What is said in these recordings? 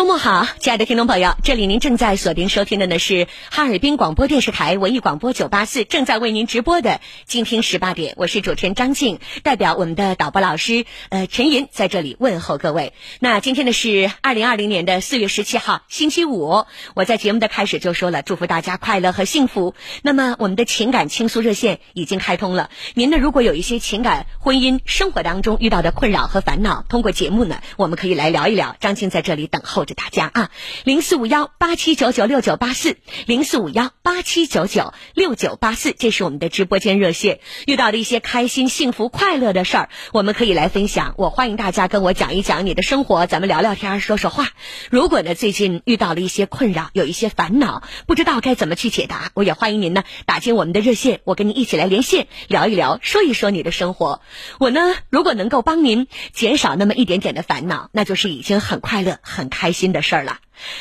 周末好，亲爱的听众朋友，这里您正在锁定收听的呢是哈尔滨广播电视台文艺广播九八四正在为您直播的今天十八点，我是主持人张静，代表我们的导播老师呃陈莹在这里问候各位。那今天呢是二零二零年的四月十七号星期五，我在节目的开始就说了，祝福大家快乐和幸福。那么我们的情感倾诉热线已经开通了，您呢如果有一些情感、婚姻、生活当中遇到的困扰和烦恼，通过节目呢，我们可以来聊一聊。张静在这里等候。大家啊，零四五幺八七九九六九八四，零四五幺八七九九六九八四，这是我们的直播间热线。遇到的一些开心、幸福、快乐的事儿，我们可以来分享。我欢迎大家跟我讲一讲你的生活，咱们聊聊天，说说话。如果呢最近遇到了一些困扰，有一些烦恼，不知道该怎么去解答，我也欢迎您呢打进我们的热线，我跟您一起来连线聊一聊，说一说你的生活。我呢如果能够帮您减少那么一点点的烦恼，那就是已经很快乐、很开。心新的事儿了。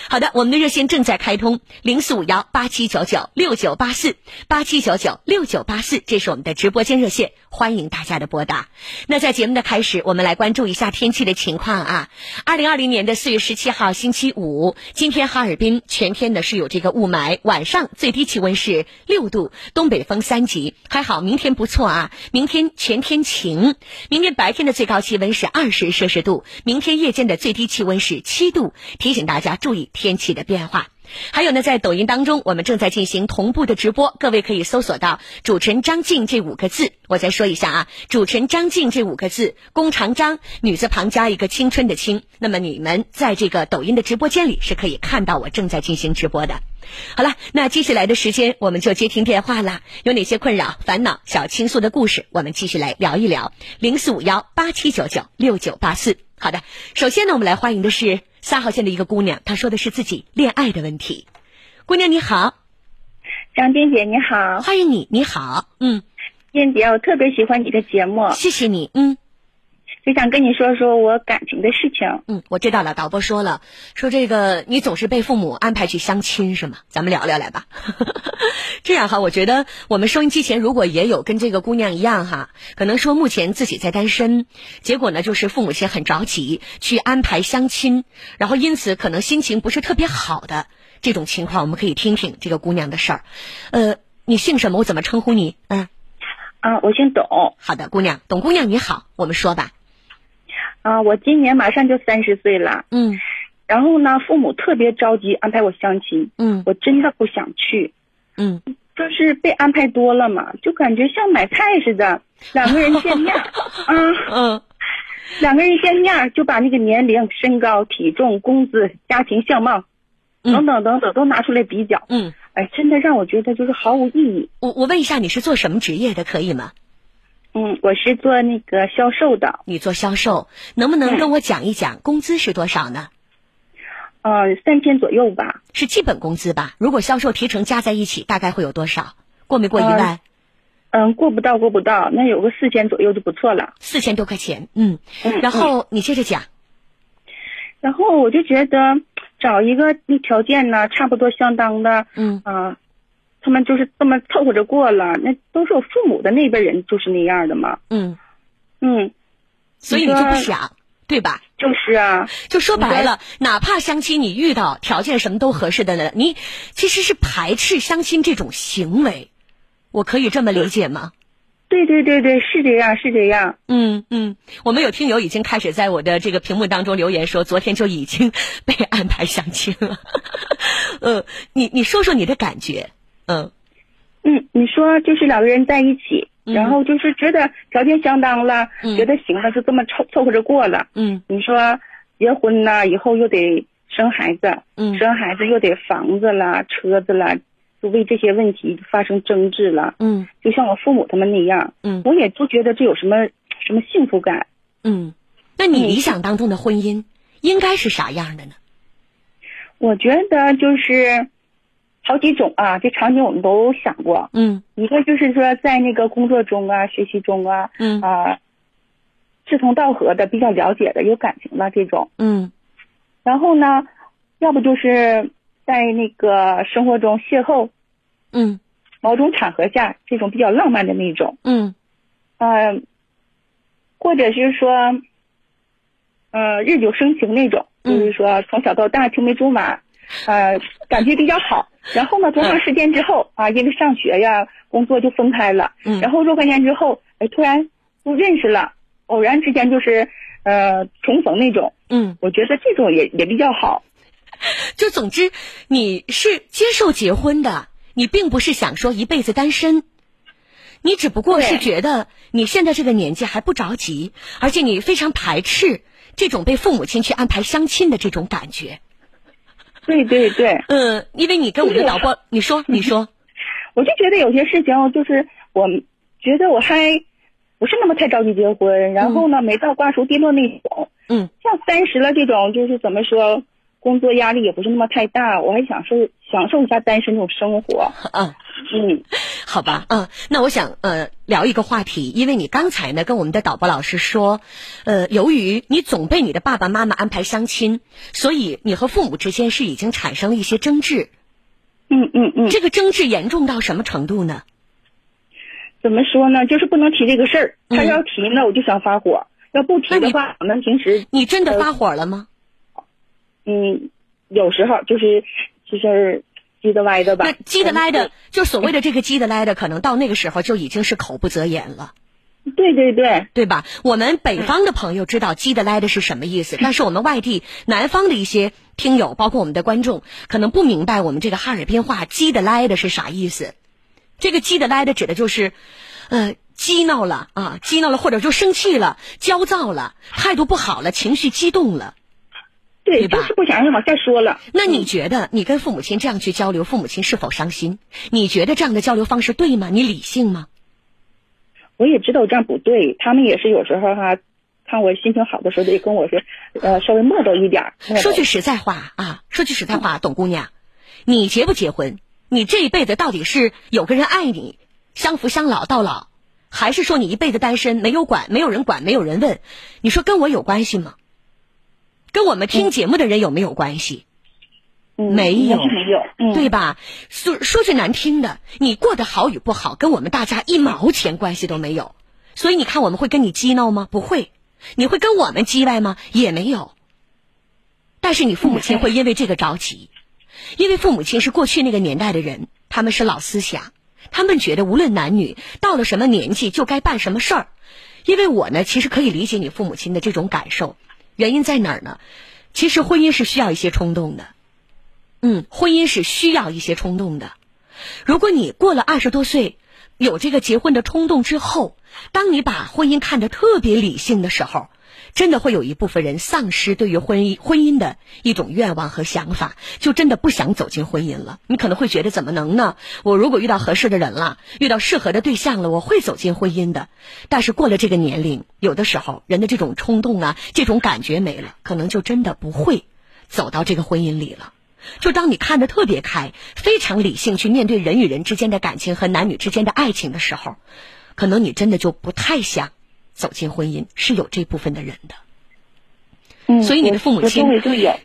好的，我们的热线正在开通，零四五幺八七九九六九八四八七九九六九八四，这是我们的直播间热线，欢迎大家的拨打。那在节目的开始，我们来关注一下天气的情况啊。二零二零年的四月十七号星期五，今天哈尔滨全天呢是有这个雾霾，晚上最低气温是六度，东北风三级，还好明天不错啊，明天全天晴，明天白天的最高气温是二十摄氏度，明天夜间的最低气温是七度，提醒大家注。注意天气的变化，还有呢，在抖音当中，我们正在进行同步的直播，各位可以搜索到“主持人张静”这五个字。我再说一下啊，“主持人张静”这五个字，弓长张，女字旁加一个青春的青。那么你们在这个抖音的直播间里是可以看到我正在进行直播的。好了，那接下来的时间我们就接听电话了。有哪些困扰、烦恼、小倾诉的故事，我们继续来聊一聊。零四五幺八七九九六九八四。好的，首先呢，我们来欢迎的是。三号线的一个姑娘，她说的是自己恋爱的问题。姑娘你好，张静姐你好，欢迎你，你好，嗯，燕姐，我特别喜欢你的节目，谢谢你，嗯，就想跟你说说我感情的事情，嗯，我知道了，导播说了，说这个你总是被父母安排去相亲是吗？咱们聊聊来吧。这样哈，我觉得我们收音机前如果也有跟这个姑娘一样哈，可能说目前自己在单身，结果呢就是父母亲很着急去安排相亲，然后因此可能心情不是特别好的这种情况，我们可以听听这个姑娘的事儿。呃，你姓什么？我怎么称呼你？嗯，啊，我姓董。好的，姑娘，董姑娘你好，我们说吧。啊，我今年马上就三十岁了。嗯。然后呢，父母特别着急安排我相亲。嗯。我真的不想去。嗯，就是被安排多了嘛，就感觉像买菜似的，两个人见面，啊嗯，两个人见面就把那个年龄、身高、体重、工资、家庭相貌，等等等等都拿出来比较，嗯，哎，真的让我觉得就是毫无意义。我我问一下，你是做什么职业的，可以吗？嗯，我是做那个销售的。你做销售，能不能跟我讲一讲工资是多少呢？呃，三千左右吧，是基本工资吧？如果销售提成加在一起，大概会有多少？过没过一万？嗯，过不到，过不到。那有个四千左右就不错了。四千多块钱，嗯。然后你接着讲。然后我就觉得找一个那条件呢，差不多相当的，嗯啊，他们就是这么凑合着过了。那都是我父母的那辈人就是那样的嘛。嗯嗯，所以你就不想。对吧？就是啊，就说白了，哪怕相亲你遇到条件什么都合适的呢，你其实是排斥相亲这种行为，我可以这么理解吗？对对对对，是这样是这样。嗯嗯，我们有听友已经开始在我的这个屏幕当中留言说，昨天就已经 被安排相亲了。呃，你你说说你的感觉，嗯嗯，你说就是两个人在一起。然后就是觉得条件相当了，觉得行了，就这么凑凑合着过了。嗯，你说结婚呢，以后又得生孩子，嗯，生孩子又得房子啦、车子啦，就为这些问题发生争执了。嗯，就像我父母他们那样。嗯，我也不觉得这有什么什么幸福感。嗯，那你理想当中的婚姻应该是啥样的呢？我觉得就是。好几种啊，这场景我们都想过。嗯，一个就是说在那个工作中啊、学习中啊，嗯啊，志同道合的、比较了解的、有感情的这种。嗯，然后呢，要不就是在那个生活中邂逅，嗯，某种场合下这种比较浪漫的那种。嗯，呃，或者是说，呃，日久生情那种。就是说从小到大青梅竹马，呃，感觉比较好。然后呢，多长时间之后啊，因为上学呀、工作就分开了。嗯。然后若干年之后，哎，突然不认识了，偶然之间就是呃重逢那种。嗯。我觉得这种也也比较好。就总之，你是接受结婚的，你并不是想说一辈子单身，你只不过是觉得你现在这个年纪还不着急，而且你非常排斥这种被父母亲去安排相亲的这种感觉。对对对。嗯，因为你跟我们的导播，你说 你说，我就觉得有些事情就是我觉得我还不是那么太着急结婚，然后呢，没到瓜熟蒂落那种。嗯。像三十了这种，就是怎么说？工作压力也不是那么太大，我还享受享受一下单身这种生活。嗯嗯，好吧，嗯，那我想呃聊一个话题，因为你刚才呢跟我们的导播老师说，呃，由于你总被你的爸爸妈妈安排相亲，所以你和父母之间是已经产生了一些争执。嗯嗯嗯。这个争执严重到什么程度呢？怎么说呢？就是不能提这个事儿，他要提呢，我就想发火；要不提的话，我们平时你真的发火了吗？嗯，有时候就是就是叽的歪的吧。那叽的歪的，就所谓的这个叽的歪的，可能到那个时候就已经是口不择言了。对对对，对吧？我们北方的朋友知道叽的歪的是什么意思，但是我们外地南方的一些听友，包括我们的观众，可能不明白我们这个哈尔滨话叽的歪的是啥意思。这个叽的歪的指的就是，呃，激闹了啊，激闹了，或者就生气了、焦躁了、态度不好了、情绪激动了。对，就是不想往下说了。那你觉得你跟父母亲这样去交流，父母亲是否伤心？你觉得这样的交流方式对吗？你理性吗？我也知道这样不对，他们也是有时候哈，看我心情好的时候得跟我说，呃，稍微磨叨一点。说句实在话啊，说句实在话，董姑娘，你结不结婚？你这一辈子到底是有个人爱你，相扶相老到老，还是说你一辈子单身，没有管，没有人管，没有人问？你说跟我有关系吗？跟我们听节目的人有没有关系？没有，没有，对吧？说说句难听的，你过得好与不好，跟我们大家一毛钱关系都没有。所以你看，我们会跟你激闹吗？不会。你会跟我们叽歪吗？也没有。但是你父母亲会因为这个着急，因为父母亲是过去那个年代的人，他们是老思想，他们觉得无论男女到了什么年纪就该办什么事儿。因为我呢，其实可以理解你父母亲的这种感受。原因在哪儿呢？其实婚姻是需要一些冲动的，嗯，婚姻是需要一些冲动的。如果你过了二十多岁，有这个结婚的冲动之后，当你把婚姻看得特别理性的时候。真的会有一部分人丧失对于婚姻婚姻的一种愿望和想法，就真的不想走进婚姻了。你可能会觉得怎么能呢？我如果遇到合适的人了，遇到适合的对象了，我会走进婚姻的。但是过了这个年龄，有的时候人的这种冲动啊，这种感觉没了，可能就真的不会走到这个婚姻里了。就当你看得特别开，非常理性去面对人与人之间的感情和男女之间的爱情的时候，可能你真的就不太想。走进婚姻是有这部分的人的，嗯，所以你的父母亲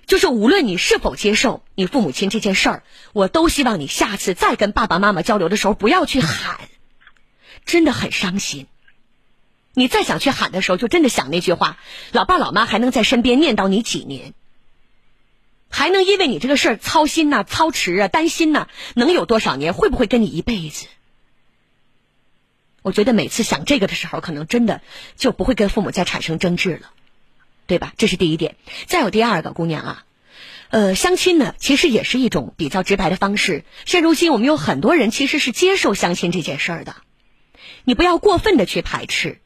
就是无论你是否接受你父母亲这件事儿，我都希望你下次再跟爸爸妈妈交流的时候不要去喊，真的很伤心。你再想去喊的时候，就真的想那句话：老爸老妈还能在身边念叨你几年？还能因为你这个事儿操心呐、操持啊、担心呐，能有多少年？会不会跟你一辈子？我觉得每次想这个的时候，可能真的就不会跟父母再产生争执了，对吧？这是第一点。再有第二个，姑娘啊，呃，相亲呢，其实也是一种比较直白的方式。现如今，我们有很多人其实是接受相亲这件事儿的。你不要过分的去排斥，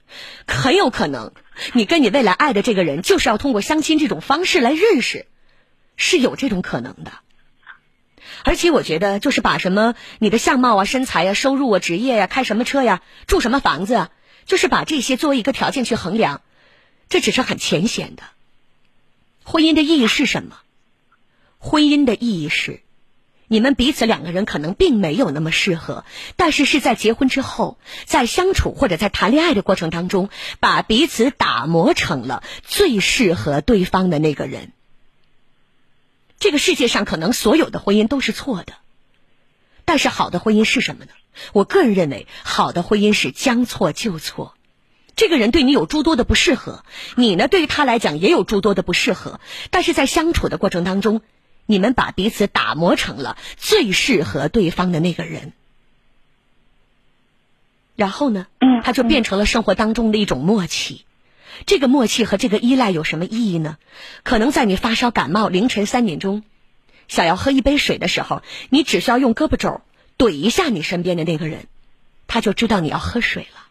很有可能你跟你未来爱的这个人，就是要通过相亲这种方式来认识，是有这种可能的。而且我觉得，就是把什么你的相貌啊、身材呀、收入啊、职业呀、开什么车呀、住什么房子啊，就是把这些作为一个条件去衡量，这只是很浅显的。婚姻的意义是什么？婚姻的意义是，你们彼此两个人可能并没有那么适合，但是是在结婚之后，在相处或者在谈恋爱的过程当中，把彼此打磨成了最适合对方的那个人。这个世界上可能所有的婚姻都是错的，但是好的婚姻是什么呢？我个人认为，好的婚姻是将错就错，这个人对你有诸多的不适合，你呢对于他来讲也有诸多的不适合，但是在相处的过程当中，你们把彼此打磨成了最适合对方的那个人，然后呢，嗯他就变成了生活当中的一种默契。这个默契和这个依赖有什么意义呢？可能在你发烧感冒凌晨三点钟，想要喝一杯水的时候，你只需要用胳膊肘怼一下你身边的那个人，他就知道你要喝水了。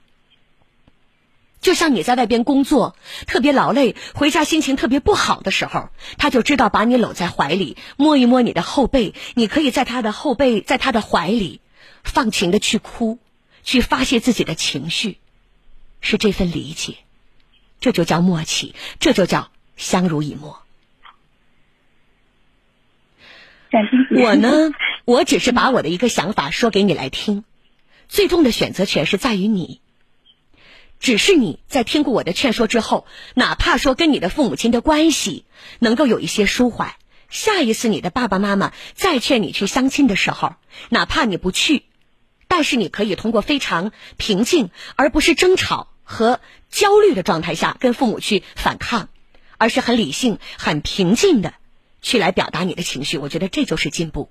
就像你在外边工作特别劳累，回家心情特别不好的时候，他就知道把你搂在怀里，摸一摸你的后背，你可以在他的后背，在他的怀里，放情的去哭，去发泄自己的情绪，是这份理解，这就叫默契，这就叫相濡以沫。我呢，我只是把我的一个想法说给你来听，最终的选择权是在于你。只是你在听过我的劝说之后，哪怕说跟你的父母亲的关系能够有一些舒缓，下一次你的爸爸妈妈再劝你去相亲的时候，哪怕你不去，但是你可以通过非常平静，而不是争吵和焦虑的状态下跟父母去反抗，而是很理性、很平静的去来表达你的情绪。我觉得这就是进步。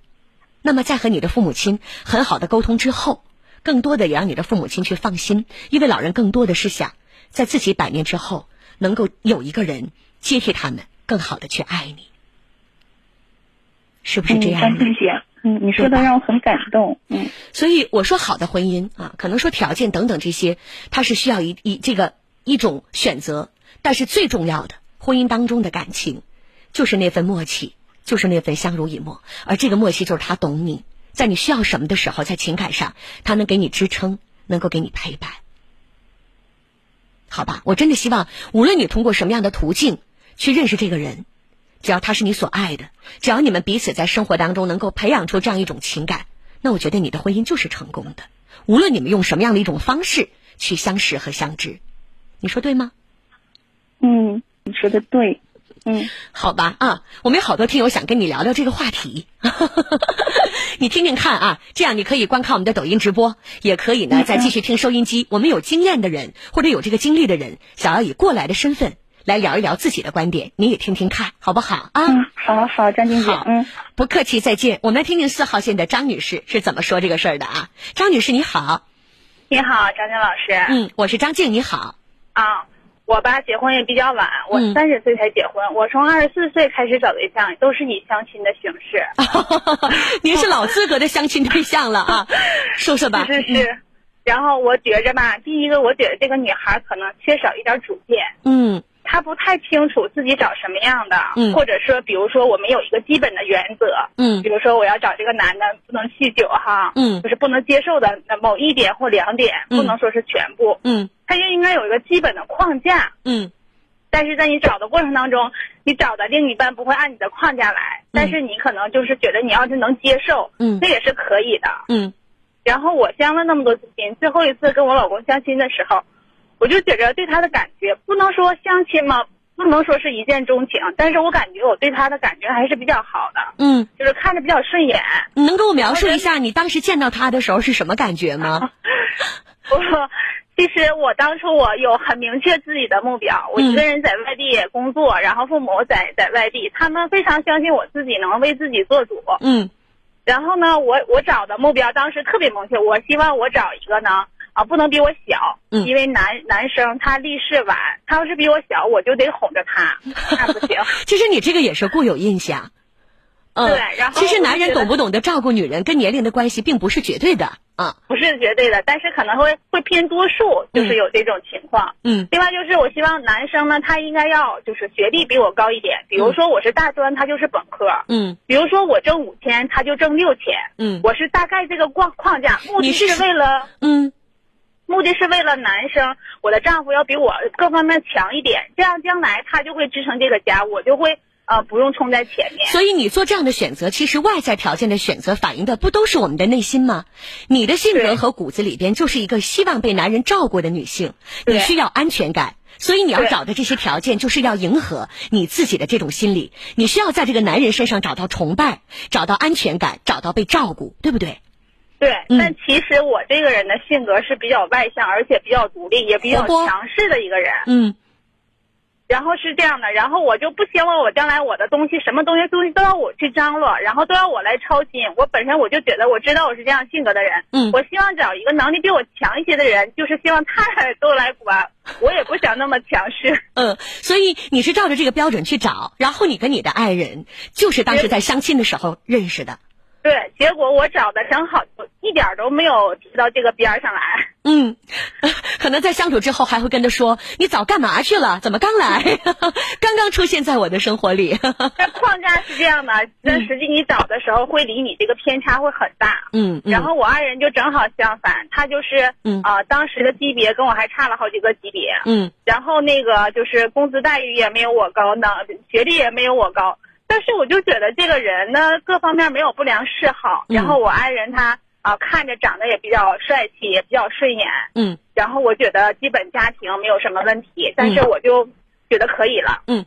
那么在和你的父母亲很好的沟通之后，更多的也让你的父母亲去放心，因为老人更多的是想在自己百年之后能够有一个人接替他们，更好的去爱你，是不是这样呢？嗯，张静姐，嗯，你说的让我很感动，嗯所以我说好的婚姻啊，可能说条件等等这些，它是需要一一这个一种选择，但是最重要的婚姻当中的感情，就是那份默契，就是那份相濡以沫，而这个默契就是他懂你，在你需要什么的时候，在情感上他能给你支撑，能够给你陪伴，好吧？我真的希望，无论你通过什么样的途径去认识这个人，只要他是你所爱的，只要你们彼此在生活当中能够培养出这样一种情感，那我觉得你的婚姻就是成功的。无论你们用什么样的一种方式去相识和相知，你说对吗？嗯，你说的对，嗯好吧啊，我们有好多听友想跟你聊聊这个话题，你听听看啊，这样你可以观看我们的抖音直播，也可以呢再继续听收音机。我们有经验的人或者有这个经历的人，想要以过来的身份来聊一聊自己的观点，你也听听看，好不好啊？嗯，好好，张静姐好，嗯不客气，再见。我们来听听四号线的张女士是怎么说这个事儿的啊？张女士你好，你好，张静老师。嗯，我是张静，你好，啊，我吧结婚也比较晚，我嗯三十岁才结婚。我从二十四岁开始找对象，都是以相亲的形式。您是老资格的相亲对象了啊，说说吧。是是是。然后我觉着吧，第一个，我觉得这个女孩可能缺少一点主见，嗯她不太清楚自己找什么样的，嗯。或者说，比如说我们有一个基本的原则，嗯。比如说我要找这个男的不能酗酒哈，嗯。就是不能接受的某一点或两点，嗯。不能说是全部，嗯。他就应该有一个基本的框架。嗯。但是在你找的过程当中，你找的另一半不会按你的框架来，但是你可能就是觉得你要是能接受，嗯。那也是可以的。嗯。然后我相了那么多次亲，最后一次跟我老公相亲的时候，我就觉着对他的感觉不能说相亲嘛，不能说是一见钟情，但是我感觉我对他的感觉还是比较好的，嗯，就是看着比较顺眼。你能给我描述一下你当时见到他的时候是什么感觉吗？我其实我当初我有很明确自己的目标，我一个人在外地工作，然后父母在在外地，他们非常相信我自己能为自己做主。嗯然后呢，我我找的目标当时特别明确，我希望我找一个呢啊不能比我小，嗯因为男男生他立事晚，他要是比我小，我就得哄着他，那不行。其实你这个也是固有印象。嗯，对然后其实男人懂不懂得照顾女人，跟年龄的关系并不是绝对的啊。不是绝对的，但是可能会会偏多数，就是有这种情况。嗯另外就是我希望男生呢，他应该要就是学历比我高一点，比如说我是大专，他就是本科；嗯比如说我挣五千，他就挣六千。嗯我是大概这个框框架，目的是是为了嗯目的是为了男生，我的丈夫要比我各方面强一点，这样将来他就会支撑这个家，我就会呃不用冲在前面。所以你做这样的选择，其实外在条件的选择反映的不都是我们的内心吗？你的性格和骨子里边就是一个希望被男人照顾的女性，你需要安全感。所以你要找的这些条件，就是要迎合你自己的这种心理。你需要在这个男人身上找到崇拜，找到安全感，找到被照顾，对不对？对，嗯但其实我这个人的性格是比较外向，而且比较独立，也比较强势的一个人。嗯然后是这样的，然后我就不希望我将来我的东西，什么东西东西都要我去张罗，然后都要我来操心。我本身我就觉得我知道我是这样性格的人，嗯我希望找一个能力比我强一些的人，就是希望他来都来管，我也不想那么强势。嗯，所以你是照着这个标准去找，然后你跟你的爱人就是当时在相亲的时候认识的。对，结果我找的正好一点都没有提到这个边儿上来。嗯，可能在相处之后还会跟他说：“你早干嘛去了？怎么刚来？刚刚出现在我的生活里。那 框架是这样的，那实际你找的时候会离你这个偏差会很大。嗯”嗯，然后我爱人就正好相反，他就是嗯啊、当时的级别跟我还差了好几个级别。嗯然后那个就是工资待遇也没有我高，呢学历也没有我高，但是我就觉得这个人呢各方面没有不良嗜好，嗯然后我爱人他啊、看着长得也比较帅气，也比较顺眼，嗯。然后我觉得基本家庭没有什么问题，但是我就觉得可以了。嗯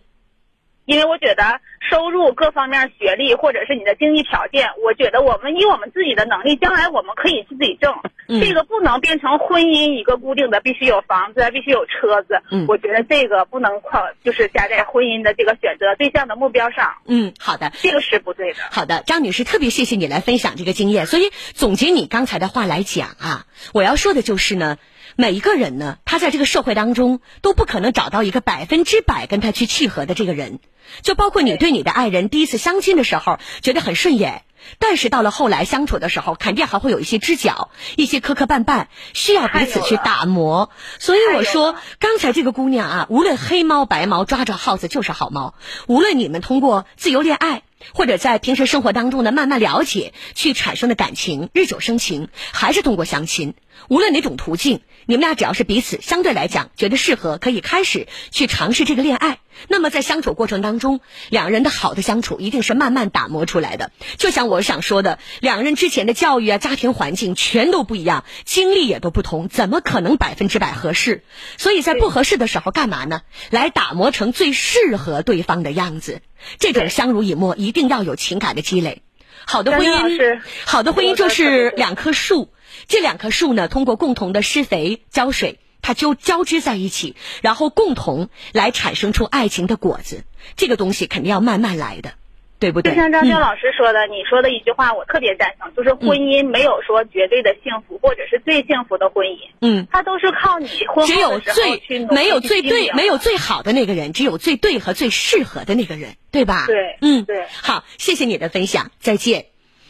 因为我觉得收入各方面、学历或者是你的经济条件，我觉得我们以我们自己的能力，将来我们可以自己挣。嗯这个不能变成婚姻一个固定的，必须有房子，必须有车子。嗯我觉得这个不能靠，就是加在婚姻的这个选择对象的目标上，嗯，好的。这个是不对的。好的，张女士，特别谢谢你来分享这个经验。所以总结你刚才的话来讲啊，我要说的就是呢，每一个人呢，他在这个社会当中都不可能找到一个百分之百跟他去契合的这个人，就包括你对你的爱人第一次相亲的时候觉得很顺眼。但是到了后来相处的时候，肯定还会有一些支角，一些磕磕绊绊，需要彼此去打磨。所以我说，刚才这个姑娘啊，无论黑猫白猫，抓着耗子就是好猫。无论你们通过自由恋爱，或者在平时生活当中呢慢慢了解，去产生的感情日久生情，还是通过相亲，无论哪种途径，你们俩只要是彼此相对来讲觉得适合，可以开始去尝试这个恋爱。那么在相处过程当中，两人的好的相处一定是慢慢打磨出来的。就像我想说的，两个人之前的教育啊、家庭环境全都不一样，经历也都不同，怎么可能百分之百合适？所以在不合适的时候干嘛呢？来打磨成最适合对方的样子。这种相濡以沫一定要有情感的积累。好的婚姻，好的婚姻就是两棵树，这两棵树呢，通过共同的施肥、浇水，它就交织在一起，然后共同来产生出爱情的果子。这个东西肯定要慢慢来的，对不对？就像张娟嗯老师说的，你说的一句话，我特别赞成，就是婚姻没有说绝对的幸福，或者是最幸福的婚姻，嗯，它都是靠你婚只有后的时候最没有最对，没有最好的那个人，只有最对和最适合的那个人，对吧？对嗯，对好，谢谢你的分享，再见。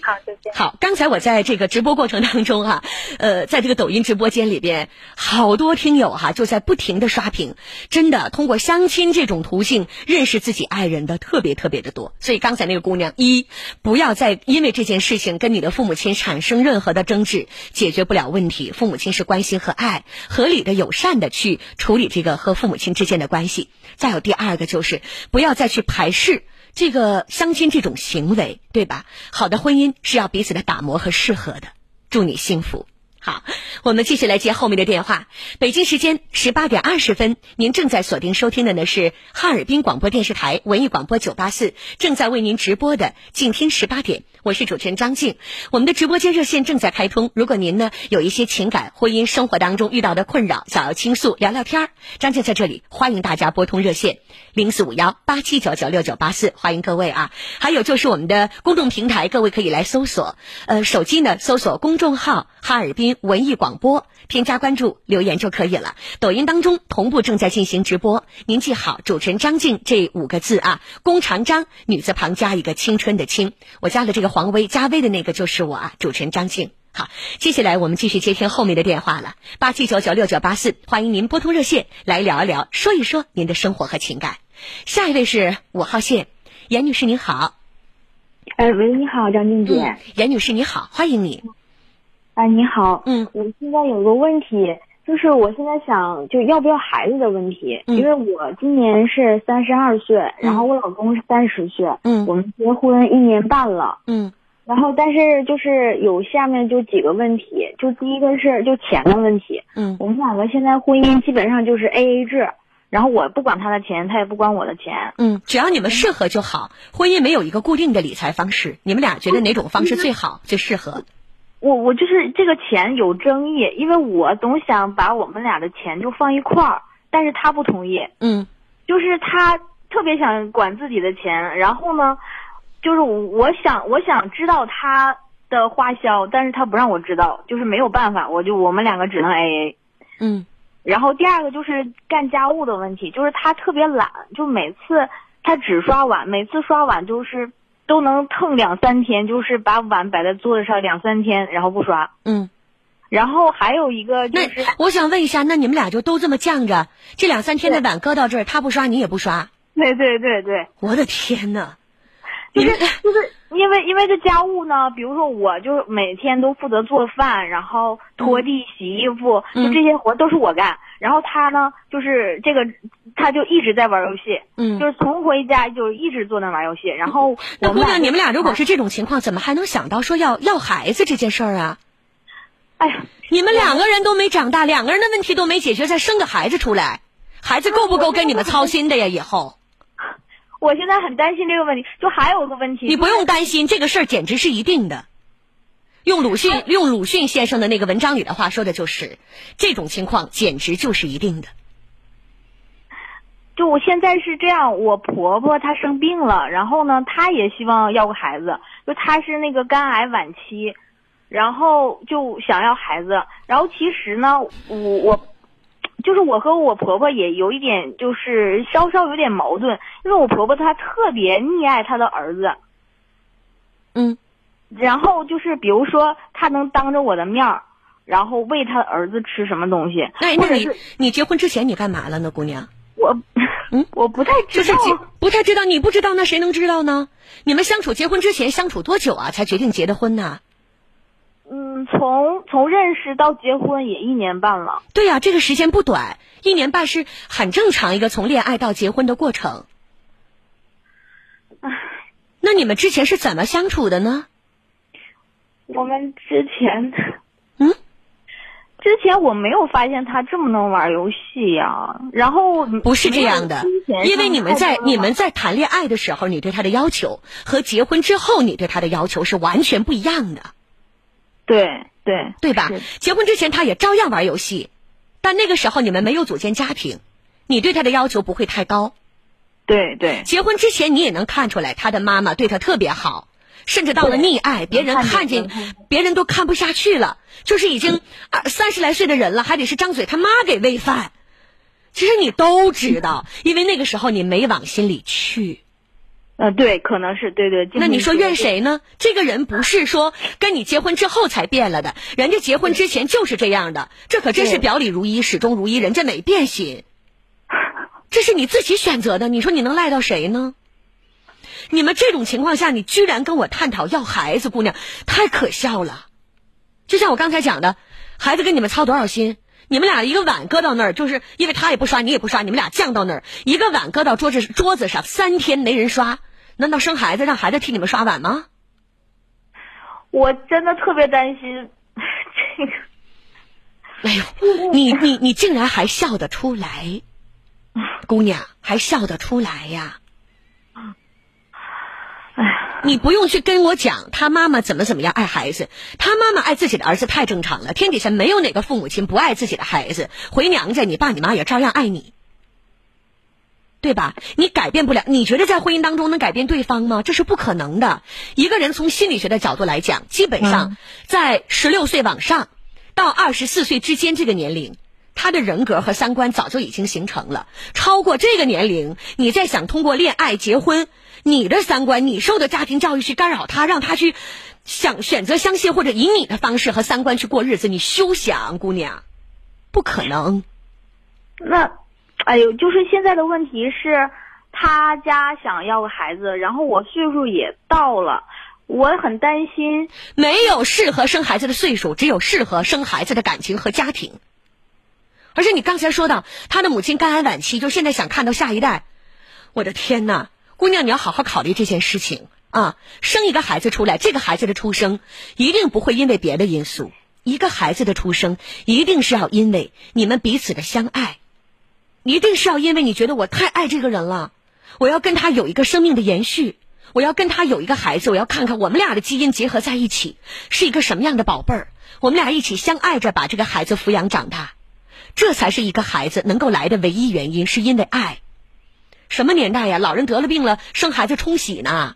好，再见。好，刚才我在这个直播过程当中哈、呃，在这个抖音直播间里边，好多听友哈、就在不停的刷屏，真的通过相亲这种途径认识自己爱人的特别特别的多。所以刚才那个姑娘，一不要再因为这件事情跟你的父母亲产生任何的争执，解决不了问题。父母亲是关心和爱，合理的、友善的去处理这个和父母亲之间的关系。再有第二个就是不要再去排斥。这个相亲这种行为，对吧？好的婚姻是要彼此的打磨和适合的。祝你幸福。好，我们继续来接后面的电话。北京时间十八点二十分，您正在锁定收听的呢是哈尔滨广播电视台文艺广播九八四正在为您直播的静听十八点，我是主持人张静。我们的直播间热线正在开通，如果您呢有一些情感、婚姻、生活当中遇到的困扰，想要倾诉、聊聊天儿，张静在这里欢迎大家拨通热线零四五幺八七九九六九八四，欢迎各位啊。还有就是我们的公众平台，各位可以来搜索，呃，手机呢搜索公众号哈尔滨文艺广播，添加关注留言就可以了。抖音当中同步正在进行直播，您记好主持人张静这五个字啊，弓长张，女字旁加一个青春的青，我加了这个黄威，加微的那个就是我啊，主持人张静。好，接下来我们继续接听后面的电话了，八七九九六九八四，欢迎您拨通热线来聊一聊，说一说您的生活和情感。下一位是五号线，严女士您好，哎，喂，你好，张静姐。嗯，严女士你好，欢迎你。哎，你好。嗯我现在有个问题，就是我现在想就要不要孩子的问题，嗯因为我今年是三十二岁，然后我老公是三十岁，嗯我们结婚一年半了。嗯然后，但是就是有下面就几个问题，就第一个是就钱的问题。嗯我们两个现在婚姻基本上就是 A A 制，然后我不管他的钱，他也不管我的钱。嗯，只要你们适合就好。婚姻没有一个固定的理财方式，你们俩觉得哪种方式最好、最适合？我我就是这个钱有争议，因为我总想把我们俩的钱就放一块儿，但是他不同意，嗯就是他特别想管自己的钱，然后呢，就是我我想我想知道他的花销，但是他不让我知道，就是没有办法，我就我们两个只能 A A。嗯然后第二个就是干家务的问题，就是他特别懒，就每次他只刷碗，每次刷碗就是都能蹭两三天，就是把碗摆在桌子上两三天，然后不刷。嗯。然后还有一个就是，我想问一下，那你们俩就都这么犟着，这两三天的碗搁到这儿，他不刷，你也不刷？对对对对，我的天呐！就是就是因为因为这家务呢，比如说我就每天都负责做饭，然后拖地、洗衣服，嗯就这些活都是我干。然后他呢，就是这个，他就一直在玩游戏，嗯就是从回家就一直坐那玩游戏。然后那姑娘，你们俩如果是这种情况，怎么还能想到说要要孩子这件事儿啊？哎呀，你们两个人都没长大，两个人的问题都没解决，再生个孩子出来，孩子够不够跟你们操心的呀？以后我现在很担心这个问题。就还有个问题，你不用担心，这个事儿简直是一定的。用鲁迅用鲁迅先生的那个文章里的话说的就是，这种情况简直就是一定的。就我现在是这样，我婆婆她生病了，然后呢，她也希望要个孩子，就她是那个肝癌晚期，然后就想要孩子，然后其实呢，我我就是我和我婆婆也有一点就是稍稍有点矛盾，因为我婆婆她特别溺爱她的儿子，嗯，然后就是比如说他能当着我的面儿，然后喂他的儿子吃什么东西，那那你你结婚之前你干嘛了呢，姑娘？我嗯 我不太知道。就是不太知道，你不知道，那谁能知道呢？你们相处结婚之前相处多久啊？才决定结的婚呢？嗯，从从认识到结婚也一年半了。对呀、这个时间不短，一年半是很正常一个从恋爱到结婚的过程。唉，那你们之前是怎么相处的呢？我们之前，嗯，之前我没有发现他这么能玩游戏呀、然后不是这样的因为你们在你们在谈恋爱的时候，你对他的要求和结婚之后你对他的要求是完全不一样的，对对对吧？结婚之前他也照样玩游戏，但那个时候你们没有组建家庭，你对他的要求不会太高。对对结婚之前你也能看出来，他的妈妈对他特别好，甚至到了溺爱，别人看见别人都看不下去了，就是已经二三十来岁的人了，还得是张嘴他妈给喂饭。其实你都知道，因为那个时候你没往心里去。呃对，可能是对对。那你说怨？谁呢？这个人不是说跟你结婚之后才变了的，人家结婚之前就是这样的，这可真是表里如一、始终如一，人家没变心。这是你自己选择的，你说你能赖到谁呢？你们这种情况下，你居然跟我探讨要孩子，姑娘，太可笑了。就像我刚才讲的，孩子跟你们操多少心？你们俩一个碗搁到那儿，就是因为他也不刷，你也不刷，你们俩犟到那儿，一个碗搁到桌子桌子上，三天没人刷，难道生孩子让孩子替你们刷碗吗？我真的特别担心这个。哎呦，你你你竟然还笑得出来，姑娘还笑得出来呀！哎，你不用去跟我讲他妈妈怎么怎么样爱孩子，他妈妈爱自己的儿子太正常了，天底下没有哪个父母亲不爱自己的孩子，回娘家你爸你妈也照样爱你，对吧？你改变不了，你觉得在婚姻当中能改变对方吗？这是不可能的。一个人从心理学的角度来讲，基本上在十六岁往上到二十四岁之间这个年龄。他的人格和三观早就已经形成了，超过这个年龄，你再想通过恋爱结婚，你的三观，你受的家庭教育去干扰他，让他去想选择相信或者以你的方式和三观去过日子，你休想，姑娘，不可能。那，哎呦，就是现在的问题是，他家想要个孩子，然后我岁数也到了，我很担心。没有适合生孩子的岁数，只有适合生孩子的感情和家庭。而且你刚才说到他的母亲肝癌晚期，就现在想看到下一代，我的天呐，姑娘，你要好好考虑这件事情啊！生一个孩子出来，这个孩子的出生一定不会因为别的因素，一个孩子的出生一定是要因为你们彼此的相爱，一定是要因为你觉得我太爱这个人了，我要跟他有一个生命的延续，我要跟他有一个孩子，我要看看我们俩的基因结合在一起是一个什么样的宝贝儿，我们俩一起相爱着把这个孩子抚养长大，这才是一个孩子能够来的唯一原因，是因为爱。什么年代呀？老人得了病了，生孩子冲喜呢？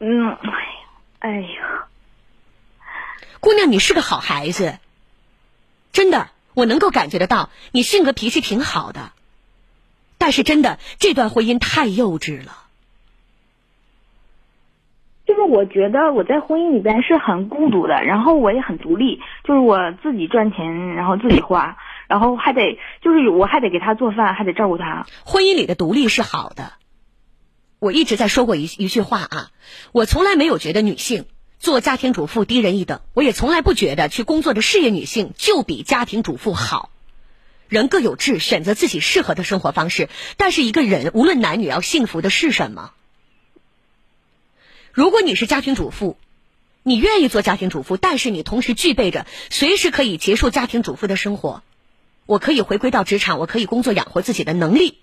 嗯，哎呀，哎呀，姑娘，你是个好孩子，真的，我能够感觉得到，你性格脾气挺好的。但是真的，这段婚姻太幼稚了。就是我觉得我在婚姻里边是很孤独的，然后我也很独立，就是我自己赚钱，然后自己花，然后还得就是我还得给他做饭，还得照顾他。婚姻里的独立是好的。我一直在说过一一句话啊，我从来没有觉得女性做家庭主妇低人一等，我也从来不觉得去工作的事业女性就比家庭主妇好。人各有志，选择自己适合的生活方式。但是一个人无论男女，要幸福的是什么？如果你是家庭主妇，你愿意做家庭主妇，但是你同时具备着随时可以结束家庭主妇的生活，我可以回归到职场，我可以工作养活自己的能力，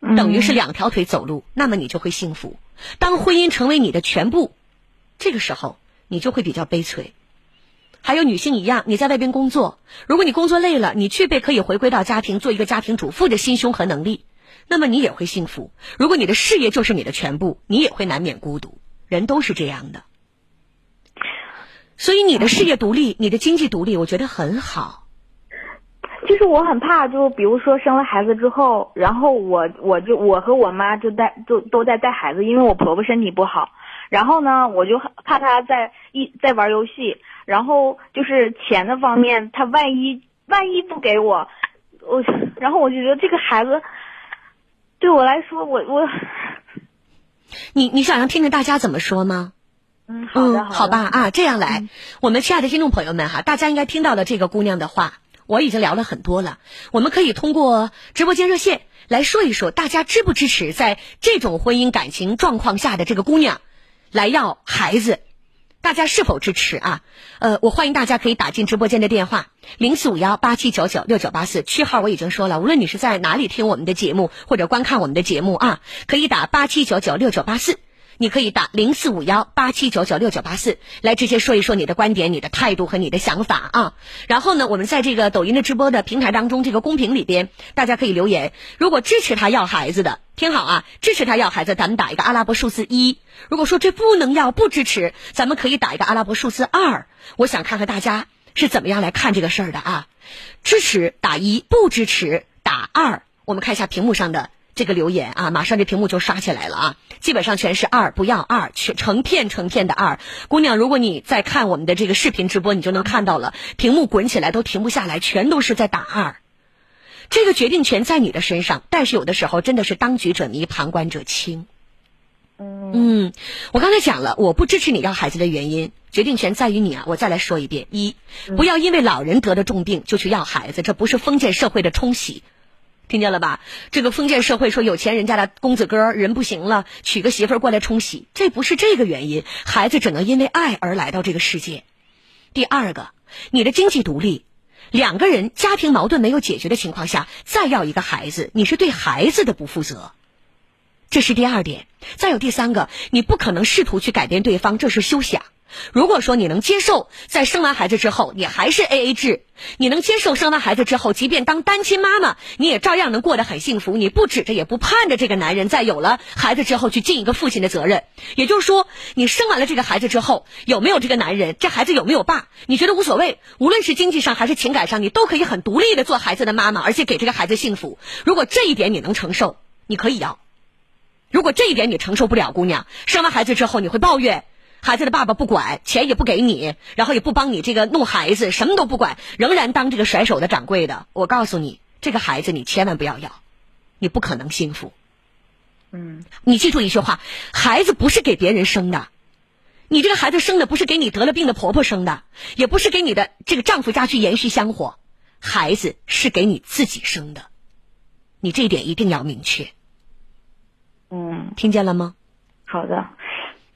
等于是两条腿走路，那么你就会幸福。当婚姻成为你的全部，这个时候你就会比较悲催。还有女性一样，你在外边工作，如果你工作累了，你具备可以回归到家庭做一个家庭主妇的心胸和能力，那么你也会幸福。如果你的事业就是你的全部，你也会难免孤独。人都是这样的，所以你的事业独立，你的经济独立，我觉得很好。就是我很怕，就比如说生了孩子之后，然后我我就我和我妈就带就都在带孩子，因为我婆婆身体不好，然后呢，我就怕她在一在玩游戏。然后就是钱的方面，她万一万一不给我，我然后我就觉得这个孩子对我来说，我我，你你想要听听大家怎么说吗？嗯，好的，好吧啊，这样来，我们亲爱的听众朋友们哈，大家应该听到了这个姑娘的话，我已经聊了很多了，我们可以通过直播间热线来说一说，大家支不支持在这种婚姻感情状况下的这个姑娘来要孩子？大家是否支持啊？呃，我欢迎大家可以打进直播间的电话零四五幺八七九九六九八四，区号我已经说了，无论你是在哪里听我们的节目或者观看我们的节目啊，可以打八七九九六九八四。你可以打零四五幺八七九九六九八四来直接说一说你的观点、你的态度和你的想法啊。然后呢，我们在这个抖音的直播的平台当中，这个公屏里边，大家可以留言。如果支持他要孩子的，听好啊，支持他要孩子，咱们打一个阿拉伯数字一。如果说这不能要，不支持，咱们可以打一个阿拉伯数字二。我想看看大家是怎么样来看这个事儿的啊。支持打一，不支持打二。我们看一下屏幕上的。这个留言啊，马上这屏幕就刷起来了啊！基本上全是二，不要二，全成片成片的二。姑娘，如果你在看我们的这个视频直播，你就能看到了，屏幕滚起来都停不下来，全都是在打二。这个决定权在你的身上，但是有的时候真的是当局者迷，旁观者清。嗯，我刚才讲了，我不支持你要孩子的原因，决定权在于你啊！我再来说一遍：一，不要因为老人得了重病就去要孩子，这不是封建社会的冲喜。听见了吧？这个封建社会说有钱人家的公子哥人不行了，娶个媳妇儿过来冲喜，这不是这个原因。孩子只能因为爱而来到这个世界。第二个，你的经济独立，两个人家庭矛盾没有解决的情况下再要一个孩子，你是对孩子的不负责。这是第二点。再有第三个，你不可能试图去改变对方，这是休想。如果说你能接受在生完孩子之后你还是 A A 制，你能接受生完孩子之后，即便当单亲妈妈，你也照样能过得很幸福。你不指着也不盼着这个男人在有了孩子之后去尽一个父亲的责任。也就是说，你生完了这个孩子之后，有没有这个男人，这孩子有没有爸，你觉得无所谓。无论是经济上还是情感上，你都可以很独立的做孩子的妈妈，而且给这个孩子幸福。如果这一点你能承受，你可以要；如果这一点你承受不了，姑娘，生完孩子之后你会抱怨。孩子的爸爸不管，钱也不给你，然后也不帮你这个弄孩子，什么都不管，仍然当这个甩手的掌柜的。我告诉你，这个孩子你千万不要要，你不可能幸福。嗯，你记住一句话：孩子不是给别人生的，你这个孩子生的不是给你得了病的婆婆生的，也不是给你的这个丈夫家去延续香火，孩子是给你自己生的，你这一点一定要明确。嗯，听见了吗？好的。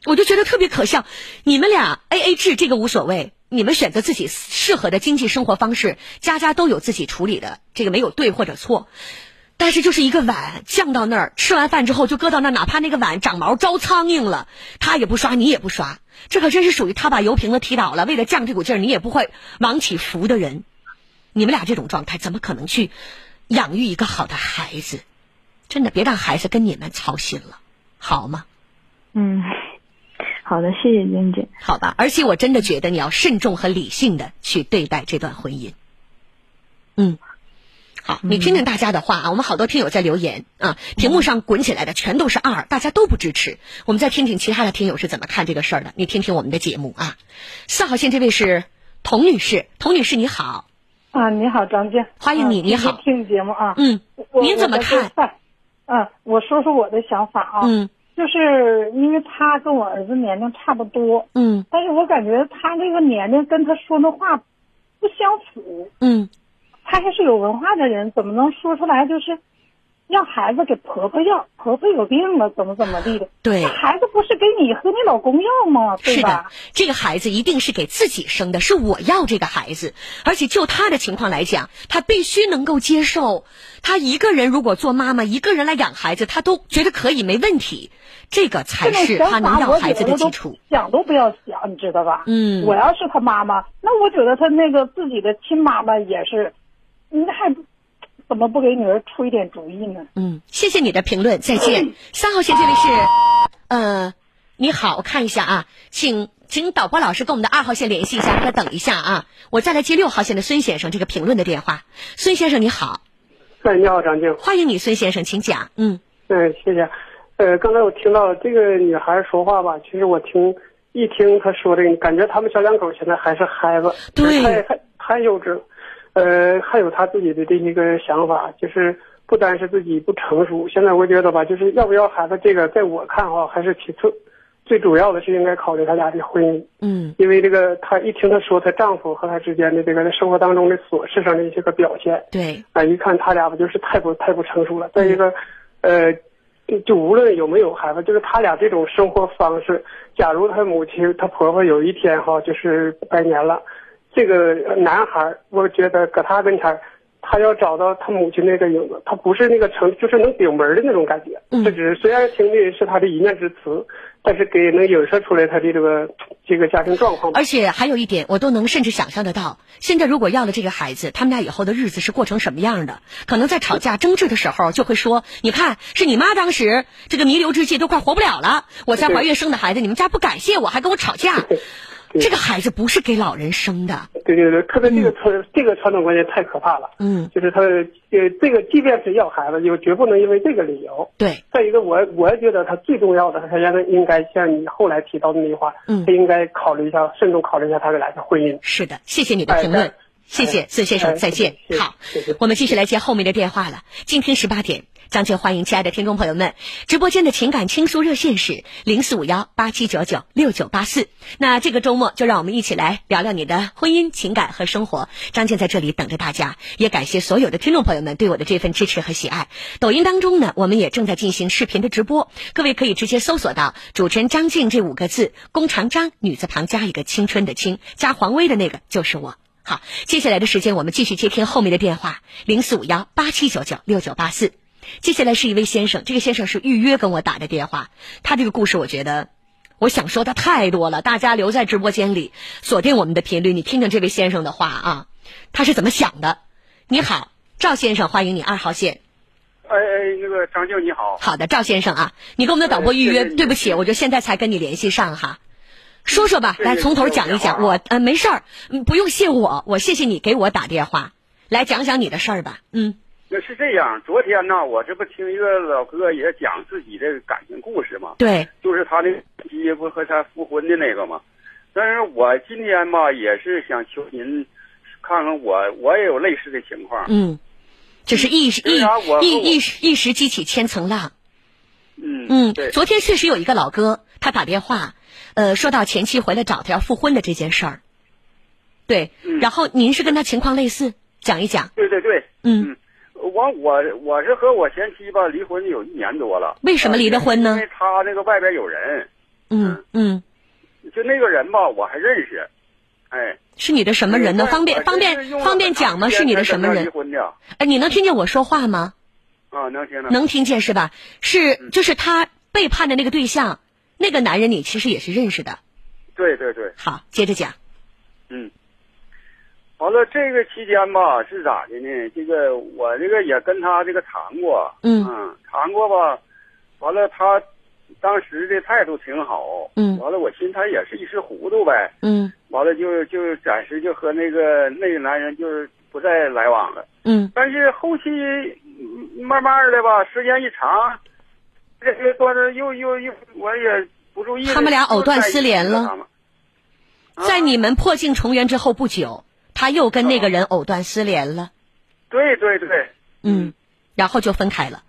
我就觉得特别可笑，你们俩 A A 制这个无所谓，你们选择自己适合的经济生活方式，家家都有自己处理的，这个没有对或者错。但是就是一个碗降到那儿，吃完饭之后就搁到那儿，哪怕那个碗长毛招苍蝇了，他也不刷，你也不刷，这可真是属于他把油瓶子踢倒了，为了降这股劲儿，你也不会往起扶的人。你们俩这种状态，怎么可能去养育一个好的孩子？真的，别让孩子跟你们操心了，好吗？嗯，好的，谢谢娟姐。好吧，而且我真的觉得你要慎重和理性的去对待这段婚姻。嗯，好，你听听大家的话啊，我们好多听友在留言啊，屏幕上滚起来的全都是二，大家都不支持。我们再听听其他的听友是怎么看这个事儿的，你听听我们的节目啊。四号线这位是童女士，童女士你好，啊，你好，张静，欢迎你啊你好听节目啊。嗯，您怎么看？我在做饭嗯，我说说我的想法啊。嗯就是因为他跟我儿子年龄差不多，嗯但是我感觉他这个年龄跟他说那话不相符。嗯他还是有文化的人，怎么能说出来就是让孩子给婆婆要？婆婆有病了，怎么怎么地的？对孩子不是给你和你老公要吗？对是的吧？，这个孩子一定是给自己生的，是我要这个孩子，而且就他的情况来讲，他必须能够接受，他一个人如果做妈妈，一个人来养孩子，他都觉得可以没问题，这个才是他能要孩子的基础。想都不要想，你知道吧？嗯我要是他妈妈，那我觉得他那个自己的亲妈妈也是，那还不怎么不给女儿出一点主意呢？嗯，谢谢你的评论，再见。三号线这位是，呃，你好，我看一下啊，请请导播老师跟我们的二号线联系一下，再等一下啊，我再来接六号线的孙先生这个评论的电话。孙先生你好，哎，你好，张静。欢迎你，孙先生，请讲。嗯嗯，谢谢。呃，刚才我听到这个女孩说话吧，其实我听一听她说这个，感觉他们小两口现在还是孩子，对太太太幼稚了。呃，还有她自己的这一个想法，就是不单是自己不成熟，现在我觉得吧，就是要不要孩子，这个在我看哈还是其次，最主要的是应该考虑他俩的婚姻。嗯因为这个，她一听她说她丈夫和她之间的这个生活当中的琐事上的一些个表现，对，啊，一看他俩吧，就是太不太不成熟了。再一个，呃，就就无论有没有孩子，就是他俩这种生活方式，假如他母亲、他婆婆有一天哈，就是百年了，这个男孩，我觉得搁他跟前，他要找到他母亲那个影子，他不是那个成，就是能顶门的那种感觉。嗯这只是虽然听的是他的一面之词，但是给能影射出来他的这个这个家庭状况。而且还有一点，我都能甚至想象得到，现在如果要了这个孩子，他们俩以后的日子是过成什么样的？可能在吵架争执的时候，就会说：“你看，是你妈当时这个弥留之际都快活不了了，我在怀孕生的孩子，你们家不感谢我，还跟我吵架。”这个孩子不是给老人生的，对对对，特别这个传、这个传统观念太可怕了。嗯，就是他呃，这个即便是要孩子，就绝不能因为这个理由。对，再一个，我我觉得他最重要的，他现在应该像你后来提到的那句话，嗯他应该考虑一下，慎重考虑一下他们俩的婚姻。是的，谢谢你的评论哎。谢谢哎孙先生，哎再见好谢谢，我们继续来接后面的电话了。今天十八点，张静欢迎亲爱的听众朋友们，直播间的情感倾诉热线是零四五幺八七九九六九八四。那这个周末就让我们一起来聊聊你的婚姻、情感和生活。张静在这里等着大家，也感谢所有的听众朋友们对我的这份支持和喜爱。抖音当中呢，我们也正在进行视频的直播，各位可以直接搜索到主持人张静这五个字，弓长张，女字旁加一个青春的青，加黄威的那个就是我。好，接下来的时间我们继续接听后面的电话，零四五幺八七九九六九八四。接下来是一位先生，这个先生是预约跟我打的电话，他这个故事我觉得，我想说的太多了，大家留在直播间里锁定我们的频率，你听听这位先生的话啊，他是怎么想的？你好，赵先生，欢迎你二号线。哎哎，那个张静你好，好的，赵先生啊，你跟我们的导播预约，对不起，我就现在才跟你联系上哈。说说吧，来从头讲一讲。我呃没事儿，嗯不用谢我，我谢谢你给我打电话，来讲讲你的事儿吧。嗯那是这样，昨天呢，我这不听一个老哥也讲自己的感情故事嘛，对，就是他那妻不和他复婚的那个嘛。但是我今天吧，也是想求您看看我，我也有类似的情况。嗯，就是一时一一我一时一时激起千层浪。嗯嗯，对，昨天确实有一个老哥，他打电话，呃，说到前妻回来找他要复婚的这件事儿。对，嗯然后您是跟他情况类似，讲一讲。对对对，嗯嗯我我我是和我前妻吧离婚有一年多了。为什么离的婚呢因为他那个外边有人，嗯嗯，就那个人吧，我还认识。哎，是你的什么人呢？方便方便方便讲吗？是你的什么人？婚的。哎，你能听见我说话吗？啊啊，能听到。能听见是吧？是，就是他背叛的那个对象，那个男人你其实也是认识的。对对对，好，接着讲。嗯。完了，这个期间吧是咋的呢？这个我这个也跟他这个谈过，嗯谈过吧。完了，他当时的态度挺好，嗯完了，我寻思他也是一时糊涂呗。嗯完了就就暂时就和那个那个男人就是不再来往了。嗯但是后期嗯慢慢的吧，时间一长，这个多的又又又我也不注意了，他们俩藕断丝连了在你们破镜重圆之后不久，他又跟那个人藕断丝连了。对对对，嗯，然后就分开了。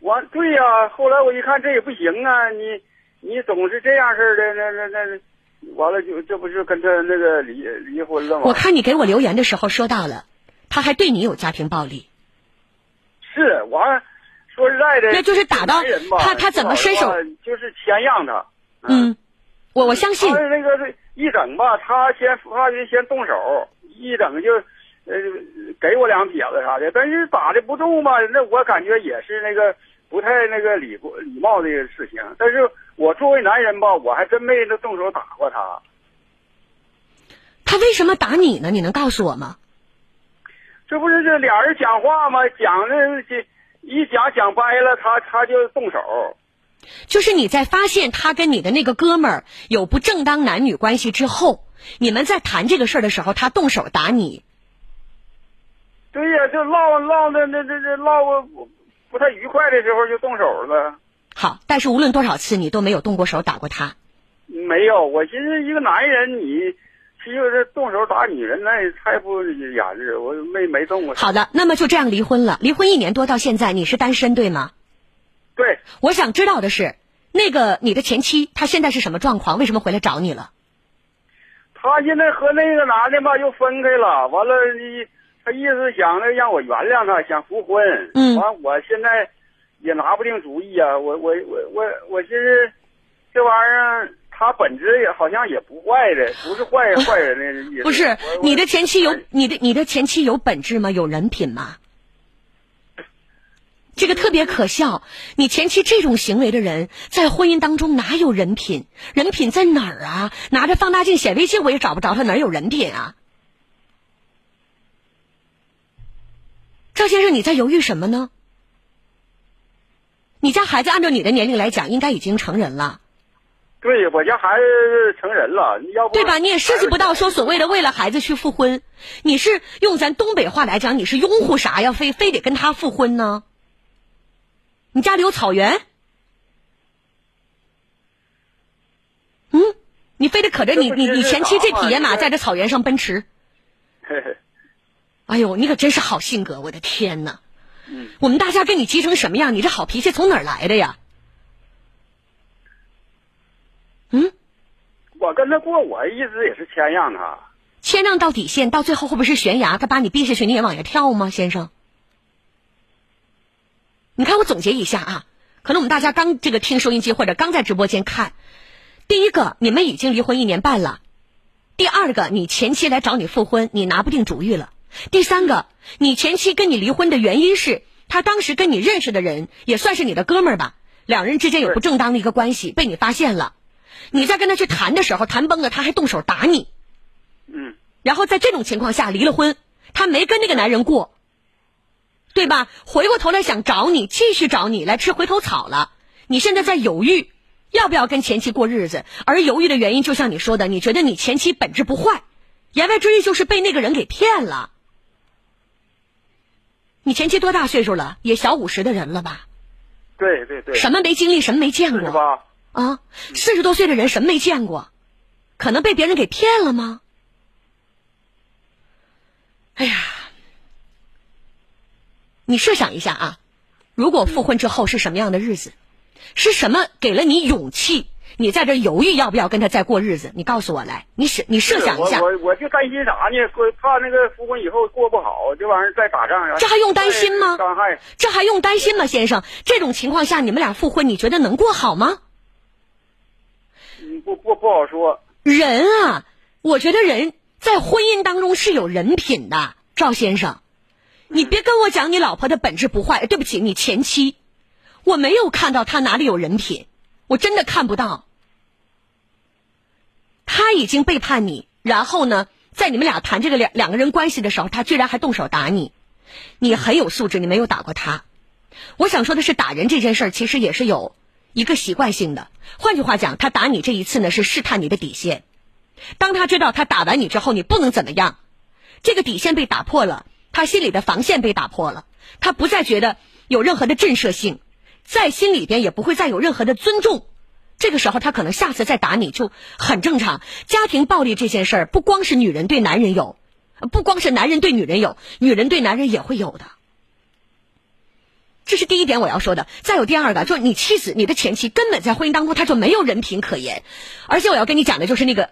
我对呀、后来我一看这也不行啊，你你总是这样式儿的，那那那，完了就这不是跟他那个离离婚了吗？我看你给我留言的时候说到了，他还对你有家庭暴力。是完，说实在的，那就是打到他他怎么伸手就是谦让他。嗯，我我相信他那个是一整吧，他先发觉先动手，一整就呃给我两撇子啥的，但是打的不中吧，那我感觉也是那个不太那个礼过礼貌的事情。但是我作为男人吧，我还真没那动手打过他。他为什么打你呢？你能告诉我吗？这不是这俩人讲话吗？讲的这一讲讲掰了，他他就动手。就是你在发现他跟你的那个哥们儿有不正当男女关系之后，你们在谈这个事儿的时候，他动手打你。对呀，就唠唠的那那那唠不不太愉快的时候就动手了。好，但是无论多少次，你都没有动过手打过他。没有，我寻思一个男人你。其实动手打女人，那也太不雅致，我没没动过。好的，那么就这样离婚了。离婚一年多到现在，你是单身对吗？对。我想知道的是，那个你的前妻她现在是什么状况？为什么回来找你了？她现在和那个男的吧又分开了，完了你他意思想着让我原谅他，想复婚。嗯。完，我现在也拿不定主意啊，我我我我我寻思这玩意儿。他本质也好像也不坏的，不是坏坏人的意思。不是你的前妻有你的你的前妻有本质吗？有人品吗？这个特别可笑。你前妻这种行为的人，在婚姻当中哪有人品？人品在哪儿啊？拿着放大镜显微镜，我也找不着他哪儿有人品啊？赵先生，你在犹豫什么呢？你家孩子按照你的年龄来讲，应该已经成人了。对我家孩子成人了，你要不对吧？你也涉及不到说所谓的为了孩子去复婚，你是用咱东北话来讲，你是拥护啥呀？非非得跟他复婚呢？你家里有草原？嗯，你非得可着你你你前妻这匹野马在这草原上奔驰？哎呦，你可真是好性格！我的天哪！嗯，我们大家跟你急成什么样？你这好脾气从哪儿来的呀？嗯，我跟他过，我一直也是谦让他，谦让到底线，到最后会不会是悬崖？他把你逼下去，你也往下跳吗，先生？你看，我总结一下啊，可能我们大家刚这个听收音机或者刚在直播间看，第一个，你们已经离婚一年半了；第二个，你前妻来找你复婚，你拿不定主意了；第三个，你前妻跟你离婚的原因是，他当时跟你认识的人也算是你的哥们儿吧，两人之间有不正当的一个关系，被你发现了。你在跟他去谈的时候，谈崩了，他还动手打你。嗯。然后在这种情况下离了婚，他没跟那个男人过，对吧？回过头来想找你，继续找你来吃回头草了。你现在在犹豫，要不要跟前妻过日子？而犹豫的原因，就像你说的，你觉得你前妻本质不坏，言外之意就是被那个人给骗了。你前妻多大岁数了？也小五十的人了吧？对对对。什么没经历，什么没见过？吧？啊，四十多岁的人什么没见过？可能被别人给骗了吗？哎呀，你设想一下啊，如果复婚之后是什么样的日子？是什么给了你勇气？你在这犹豫要不要跟他再过日子？你告诉我来，你设你设想一下。我我我就担心啥呢？怕那个复婚以后过不好，这玩意儿再打仗。这还用担心吗？伤害。这还用担心吗，先生？这种情况下，你们俩复婚，你觉得能过好吗？不不不好说。人啊，我觉得人在婚姻当中是有人品的，赵先生。你别跟我讲你老婆的本质不坏，对不起，你前妻，我没有看到她哪里有人品，我真的看不到。他已经背叛你，然后呢，在你们俩谈这个两两个人关系的时候，他居然还动手打你，你很有素质，你没有打过他。我想说的是，打人这件事儿其实也是有一个习惯性的。换句话讲，他打你这一次呢，是试探你的底线。当他知道他打完你之后你不能怎么样，这个底线被打破了，他心里的防线被打破了，他不再觉得有任何的震慑性，在心里边也不会再有任何的尊重。这个时候，他可能下次再打你就很正常。家庭暴力这件事儿，不光是女人对男人有，不光是男人对女人有，女人对男人也会有的。这是第一点我要说的。再有第二个，就是你妻子、你的前妻根本在婚姻当中他就没有人品可言。而且我要跟你讲的就是那个，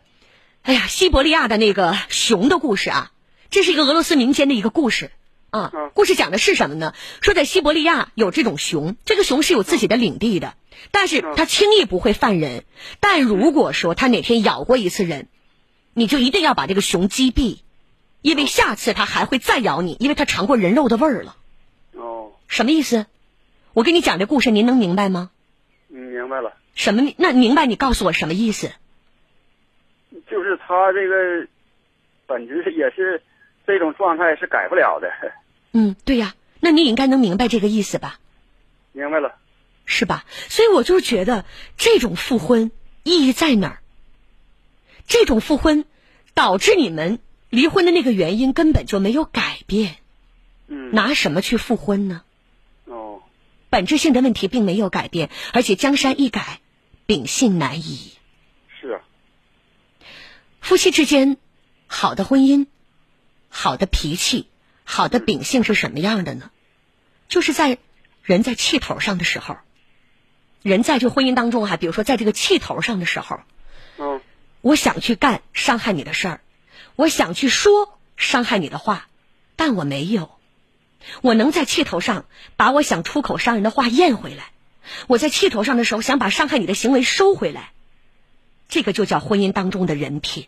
哎呀，西伯利亚的那个熊的故事啊，这是一个俄罗斯民间的一个故事啊。故事讲的是什么呢？说在西伯利亚有这种熊，这个熊是有自己的领地的。但是它轻易不会犯人，但如果说它哪天咬过一次人，你就一定要把这个熊击毙，因为下次它还会再咬你，因为它尝过人肉的味儿了。哦，什么意思？我跟你讲这故事，您能明白吗？嗯，明白了。什么？那明白？你告诉我什么意思？就是他这个本质也是这种状态是改不了的。嗯，对呀，那你应该能明白这个意思吧？明白了。是吧？所以我就觉得这种复婚意义在哪儿？这种复婚导致你们离婚的那个原因根本就没有改变。嗯。拿什么去复婚呢？哦。本质性的问题并没有改变，而且江山易改，秉性难移。是啊。夫妻之间，好的婚姻，好的脾气，好的秉性是什么样的呢？就是在人在气头上的时候。人在这婚姻当中哈，比如说在这个气头上的时候，嗯，我想去干伤害你的事儿，我想去说伤害你的话，但我没有，我能在气头上把我想出口伤人的话咽回来，我在气头上的时候想把伤害你的行为收回来，这个就叫婚姻当中的人品。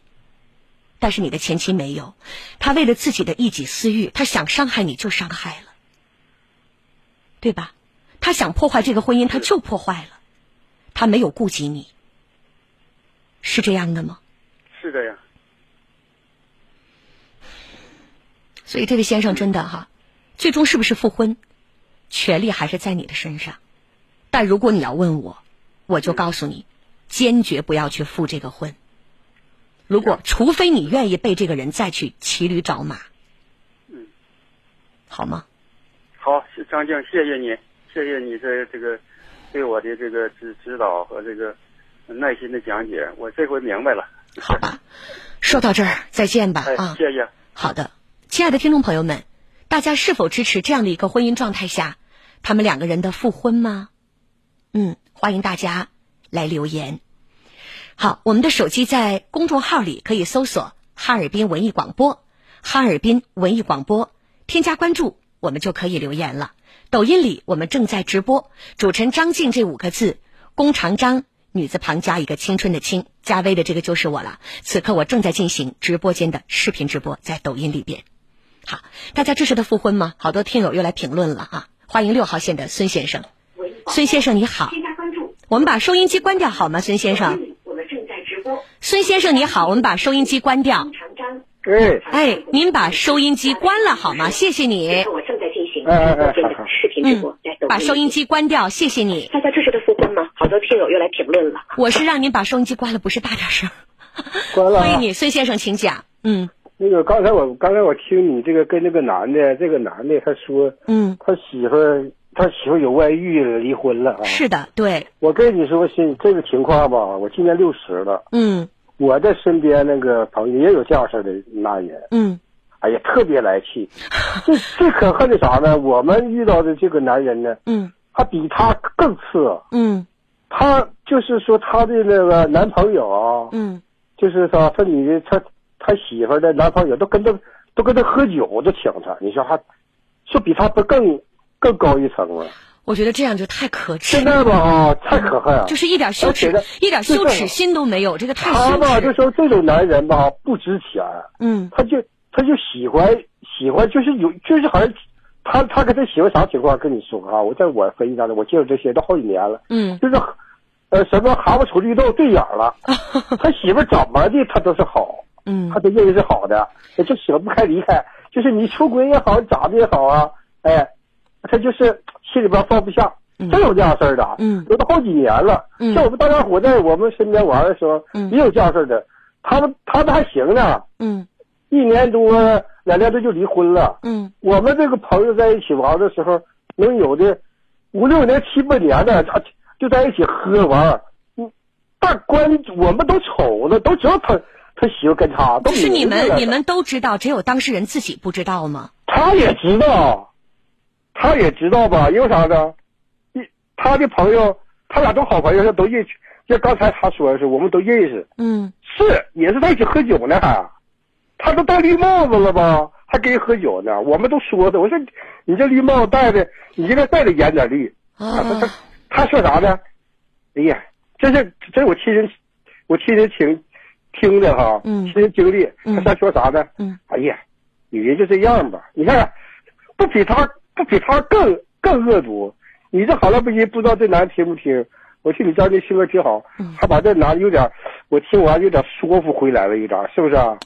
但是你的前妻没有，她为了自己的一己私欲，她想伤害你就伤害了，对吧？他想破坏这个婚姻，他就破坏了，他没有顾及你，是这样的吗？是的呀。所以这位先生真的哈，最终是不是复婚，权利还是在你的身上。但如果你要问我，我就告诉你，坚决不要去复这个婚。如果除非你愿意被这个人再去骑驴找马，嗯，好吗？好，张静，谢谢你。谢谢你这这个对我的这个指指导和这个耐心的讲解，我这回明白了。好吧，说到这儿，再见吧啊！谢谢。好的，亲爱的听众朋友们，大家是否支持这样的一个婚姻状态下，他们两个人的复婚吗？嗯，欢迎大家来留言。好，我们的手机在公众号里可以搜索“哈尔滨文艺广播”，哈尔滨文艺广播，添加关注，我们就可以留言了。抖音里我们正在直播，主持人张静这五个字，弓长张，女字旁加一个青春的青，加微的这个就是我了。此刻我正在进行直播间的视频直播，在抖音里边。好，大家支持的复婚吗？好多听友又来评论了啊！欢迎六号线的孙先生，孙先生你好，添加关注。我们把收音机关掉好吗？孙先生。孙先生你好，我们把收音机关掉。哎哎，您把收音机关了好吗？谢谢你。我正在进行直播间的视频直播，把收音机关掉，谢谢你。大家支持的复婚吗？好多听友又来评论了。我是让您把收音机关了，不是大点声。关了。欢迎你，孙先生，请讲。嗯。那个刚才我刚才我听你这个跟那个男的，这个男的他说，嗯，他媳妇他媳妇有外遇了，离婚了啊。是的，对。我跟你说，是这个情况吧，我今年六十了。嗯。我的身边那个朋友也有这样式的男人，嗯，哎呀，特别来气。最最可恨的啥呢？我们遇到的这个男人呢，嗯，他比他更次，嗯，他就是说他的那个男朋友啊，嗯，就是说他女的他他媳妇的男朋友都跟他都跟他喝酒都请他，你说还就比他不更更高一层了？我觉得这样就太可耻。现在吧啊，太可恨了，就是一点羞耻，一点羞耻心都没有，这个太他吧，就说这种男人吧不值钱。嗯，他就他就喜欢喜欢，就是有就是好像他他跟他媳妇啥情况？跟你说啊，我在我分析当中，我介绍这些都好几年了，嗯就是，呃，什么蛤蟆瞅绿豆对眼了，他媳妇怎么的他都是好，嗯他都认为是好的，就舍不开离开。就是你出轨也好，咋的也好啊，哎，他就是心里边放不下，嗯真有这样事儿的，嗯有都好几年了。嗯像我们大家伙在我们身边玩的时候，嗯也有这样事儿的，他们他们还行呢，嗯一年多两年多就离婚了。嗯我们这个朋友在一起玩的时候，能有的五六年、七八年的，他就在一起喝玩。嗯，但关我们都瞅着，都知道他他媳妇跟他，都是你们你们都知道，只有当事人自己不知道吗？他也知道，他也知道吧？因为啥呢？一他的朋友，他俩都好朋友，他都认识。就刚才他说的是，我们都认识，嗯是也是在一起喝酒呢，还，他都戴绿帽子了吧？还跟人喝酒呢？我们都说的，我说你这绿帽子戴的，你应该戴的严点绿。啊，他他啊他说啥呢？哎呀，这是这是我亲身我亲身听听的哈，嗯亲身经历。嗯他他说啥呢？嗯哎呀，女人就这样吧，你看不比他不比他更更恶毒。你这好了不行，不知道这男的听不听？我听你家这性格挺好，他把这男的有点，我听完有点说服回来了，有点是不是啊？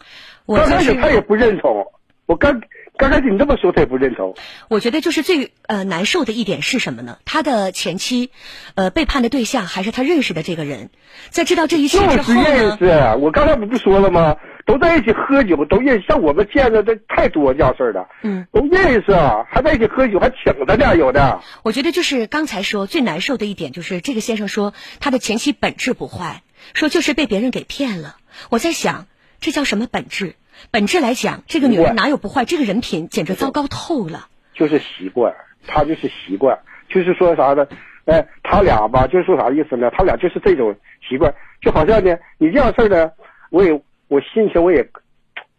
我刚开始他也不认同，我刚刚开始你这么说他也不认同。我觉得就是最呃难受的一点是什么呢？他的前妻，呃背叛的对象还是他认识的这个人，在知道这一切之后就是认呢，识，我刚才不不说了吗？都在一起喝酒，都认识。像我们见的这太多这样事儿的，嗯，都认识，啊还在一起喝酒，还请他呢，有的。我觉得就是刚才说最难受的一点就是这个先生说他的前妻本质不坏，说就是被别人给骗了。我在想这叫什么本质？本质来讲，这个女人哪有不坏？这个人品简直糟糕透了。就是习惯，他就是习惯，就是说啥呢？哎，他俩吧，就是说啥意思呢？他俩就是这种习惯，就好像呢，你这样事儿呢，我也我心情我也，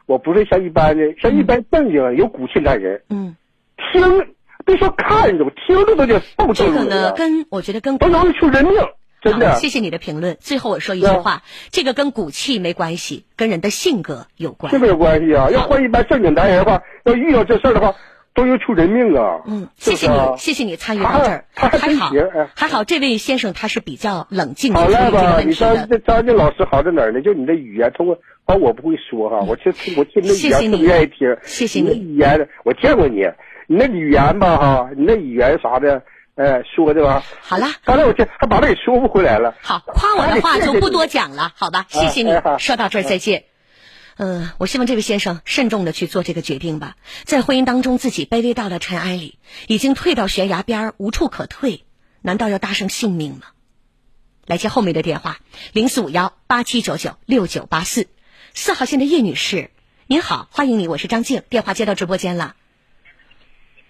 我不是像一般的，像一般正经有骨气男人，嗯，听别说看着，听着都得受这个呢，跟我觉得跟不容易出人命，真的好。谢谢你的评论。最后我说一句话，这个跟骨气没关系，跟人的性格有关这。个有关系啊！要换一般正经男人的话，要遇到这事儿的话，都容易出人命啊！嗯，谢谢你，谢谢你参与到这儿，他还还好还好，这位先生他是比较冷静的好处理这个赖吧，你张。这张静老师好在哪儿呢？就你的语言，通过，啊我不会说哈，我听我听你的语言特别愿意听。你谢谢你语言，我见过你，你那语言吧哈，你那语言啥的，呃，说的吧。好了刚才我这，还把他给说不回来了。好，夸我的话就不多讲了，好吧？谢谢你说到这儿再见。嗯，我希望这位先生慎重的去做这个决定吧，在婚姻当中自己卑微到了尘埃里，已经退到悬崖边儿无处可退，难道要搭上性命吗？来接后面的电话，零四五幺八七九九六九八四，四号线的叶女士，您好，欢迎你，我是张静，电话接到直播间了。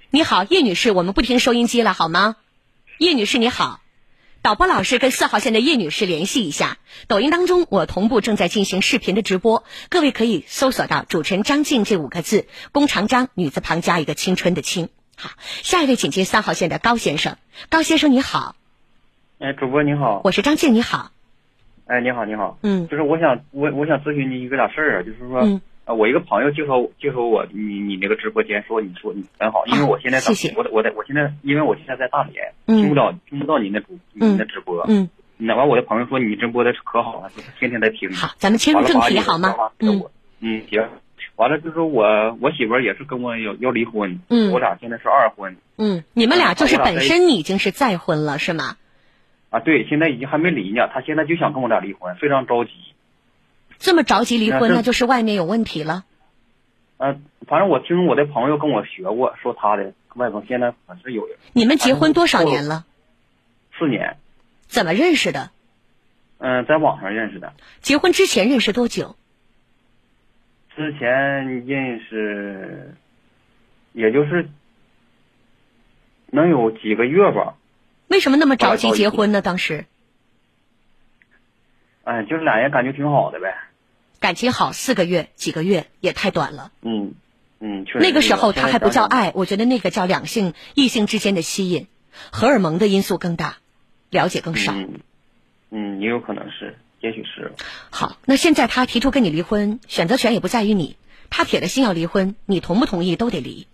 你好，叶女士，我们不听收音机了，好吗？叶女士你好。导播老师跟四号线的叶女士联系一下。抖音当中，我同步正在进行视频的直播，各位可以搜索到“主持人张静”这五个字，弓长张，女字旁加一个青春的青。好，下一位请接三号线的高先生。高先生你好，哎，主播你好，我是张静，你好。哎，你好，你好，嗯就是我想我我想咨询你一个俩事儿啊，就是说，嗯呃，我一个朋友介绍介绍我你你那个直播间，说你说你很好，因为我现在谢谢。我我在我现在因为我现在在大连，嗯。听不到听不到您的主您的直播，嗯，那完我的朋友说你直播的可好了，就是天天在听，好，咱们切入正题好吗？嗯。嗯，行，完了就是我我媳妇儿也是跟我要要离婚，嗯。我俩现在是二婚嗯，你们俩就是本身已经是再婚了是吗？啊，对，现在已经还没离呢，她现在就想跟我俩离婚，非常着急。这么着急离婚，那就是外面有问题了。呃，反正我听我的朋友跟我学过，说他的外公现在还是有你们结婚多少年了？四年，怎么认识的？嗯、在网上认识的，结婚之前认识多久？之前认识，也就是能有几个月吧，为什么那么着急结婚呢？当时哎、就是俩人感觉挺好的呗，感情好四个月、几个月也太短了。嗯嗯，确实那个时候他还不叫爱，我觉得那个叫两性、异性之间的吸引，荷尔蒙的因素更大，了解更少。嗯嗯，也有可能是，也许是，好，那现在他提出跟你离婚，选择权也不在于你，他铁了心要离婚，你同不同意都得离。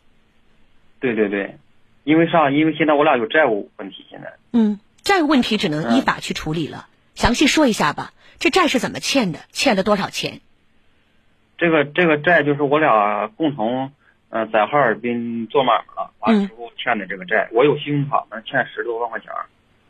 对对对，因为啥？因为现在我俩有债务问题，现在嗯，债务问题只能依法去处理了。详细说一下吧，这债是怎么欠的？欠了多少钱？这个这个债就是我俩共同呃在哈尔滨做买卖了，完了之后欠的这个债，我有信用卡那，欠十多万块钱，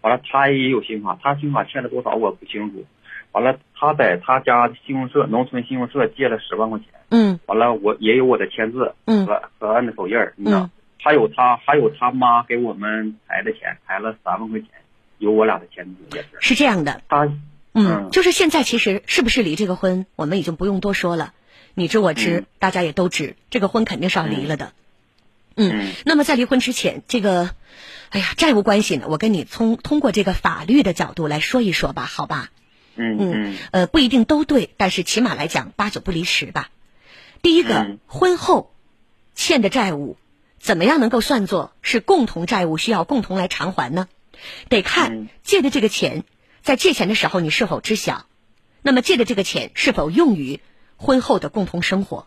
完了他也有信用卡，他信用卡欠了多少我不清楚，完了他在他家信用社农村信用社借了十万块钱，嗯。完了我也有我的签字嗯。和和按的手印儿，你知道嗯，还有他还有他妈给我们抬的钱，抬了三万块钱，有我俩的签字也是，是这样的，他嗯嗯，就是现在其实是不是离这个婚，我们已经不用多说了，你知我知，嗯大家也都知，这个婚肯定是要离了的。嗯，嗯那么在离婚之前，这个，哎呀，债务关系呢，我跟你通通过这个法律的角度来说一说吧，好吧？嗯嗯呃，不一定都对，但是起码来讲八九不离十吧。第一个，嗯婚后欠的债务，怎么样能够算作是共同债务，需要共同来偿还呢？得看嗯借的这个钱，在借钱的时候你是否知晓，那么借的这个钱是否用于婚后的共同生活，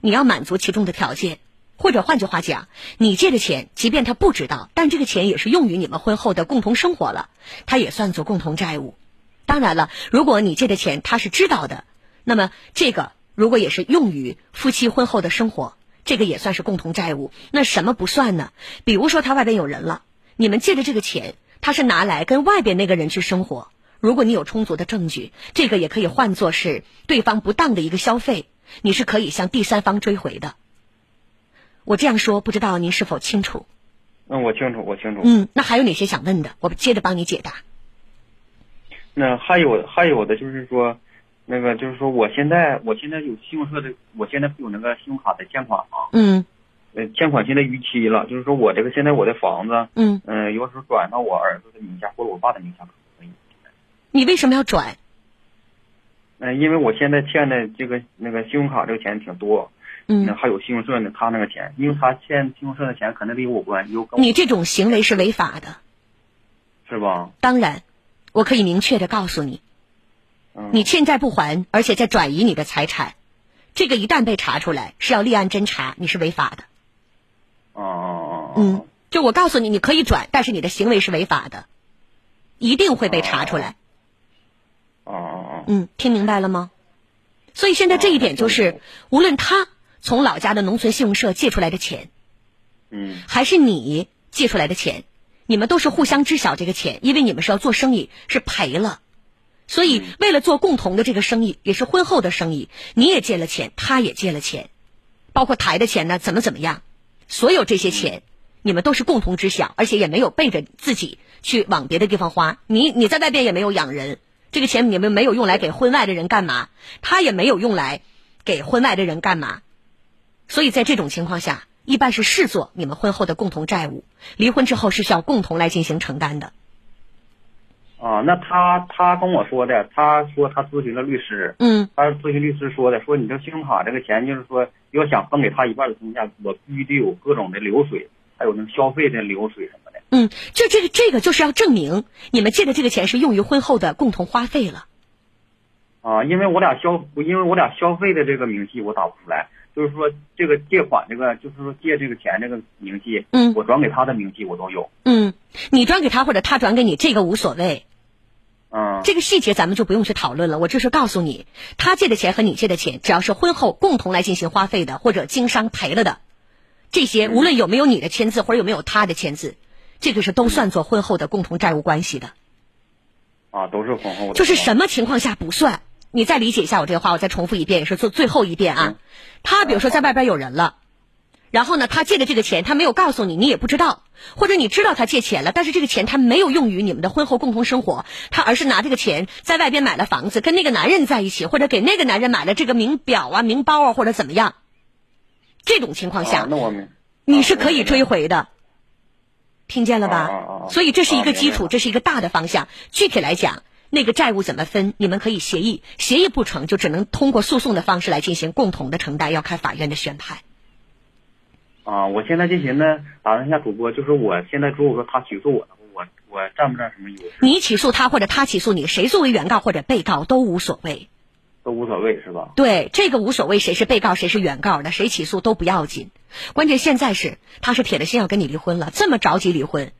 你要满足其中的条件。或者换句话讲，你借的钱，即便他不知道，但这个钱也是用于你们婚后的共同生活了，他也算作共同债务。当然了，如果你借的钱他是知道的，那么这个如果也是用于夫妻婚后的生活，这个也算是共同债务。那什么不算呢？比如说他外边有人了，你们借的这个钱，他是拿来跟外边那个人去生活。如果你有充足的证据，这个也可以换作是对方不当的一个消费，你是可以向第三方追回的。我这样说，不知道您是否清楚？嗯，我清楚我清楚，嗯，那还有哪些想问的？我接着帮你解答。那还有还有的就是说，那个就是说，我现在我现在有信用社的，我现在不有那个信用卡的欠款吗？嗯呃，欠款现在逾期了，就是说我这个现在我的房子，嗯，嗯、有时候转到我儿子的名下或者我爸的名下可不可以？你为什么要转？嗯、因为我现在欠的这个那个信用卡这个钱挺多，嗯，还有信用社的，他那个钱，因为他欠信用社的钱肯定得有我关，有跟我你这种行为是违法的。是吧？当然，我可以明确的告诉你，嗯，你欠债不还，而且在转移你的财产，这个一旦被查出来，是要立案侦查，你是违法的。哦哦哦，嗯，就我告诉你，你可以转，但是你的行为是违法的，一定会被查出来。哦哦哦，嗯，听明白了吗？所以现在这一点就是，无论他从老家的农村信用社借出来的钱，嗯还是你借出来的钱，你们都是互相知晓这个钱，因为你们是要做生意，是赔了。所以为了做共同的这个生意，也是婚后的生意，你也借了钱，他也借了钱，包括抬的钱呢，怎么怎么样，所有这些钱，你们都是共同知晓，而且也没有背着自己去往别的地方花。你你在外边也没有养人，这个钱你们没有用来给婚外的人干嘛，他也没有用来给婚外的人干嘛。所以在这种情况下，一般是视作你们婚后的共同债务，离婚之后是需要共同来进行承担的。啊，那他他跟我说的，他说他咨询了律师，嗯他咨询律师说的，说你这信用卡这个钱，就是说要想分给他一半的情况下，我必须得有各种的流水，还有那消费的流水什么的。嗯，这这个这个就是要证明你们借的这个钱是用于婚后的共同花费了。啊，因为我俩消，因为我俩消费的这个明细我打不出来，就是说这个借款这个，就是说借这个钱这个明细，嗯我转给他的明细我都有。嗯，你转给他或者他转给你，这个无所谓。嗯，这个细节咱们就不用去讨论了。我就是告诉你，他借的钱和你借的钱，只要是婚后共同来进行花费的，或者经商赔了的，这些无论有没有你的签字或者有没有他的签字，这个是都算作婚后的共同债务关系的。啊，都是婚后的。就是什么情况下不算？你再理解一下我这个话，我再重复一遍，也是做最后一遍啊。他比如说在外边有人了，然后呢，他借的这个钱他没有告诉你，你也不知道，或者你知道他借钱了，但是这个钱他没有用于你们的婚后共同生活，他而是拿这个钱在外边买了房子，跟那个男人在一起，或者给那个男人买了这个名表啊、名包啊，或者怎么样。这种情况下，啊、那我明，你是可以追回的。听见了吧？所以这是一个基础，这是一个大的方向。具体来讲，那个债务怎么分，你们可以协议，协议不成就只能通过诉讼的方式来进行共同的承担，要看法院的宣判。啊，我现在就寻思打断一下主播，就是我现在如果说他起诉我的话，我我占不占什么优势你起诉他或者他起诉你，谁作为原告或者被告都无所谓。都无所谓是吧？对，这个无所谓谁是被告谁是原告的，谁起诉都不要紧。关键现在是他是铁了心要跟你离婚了，这么着急离婚，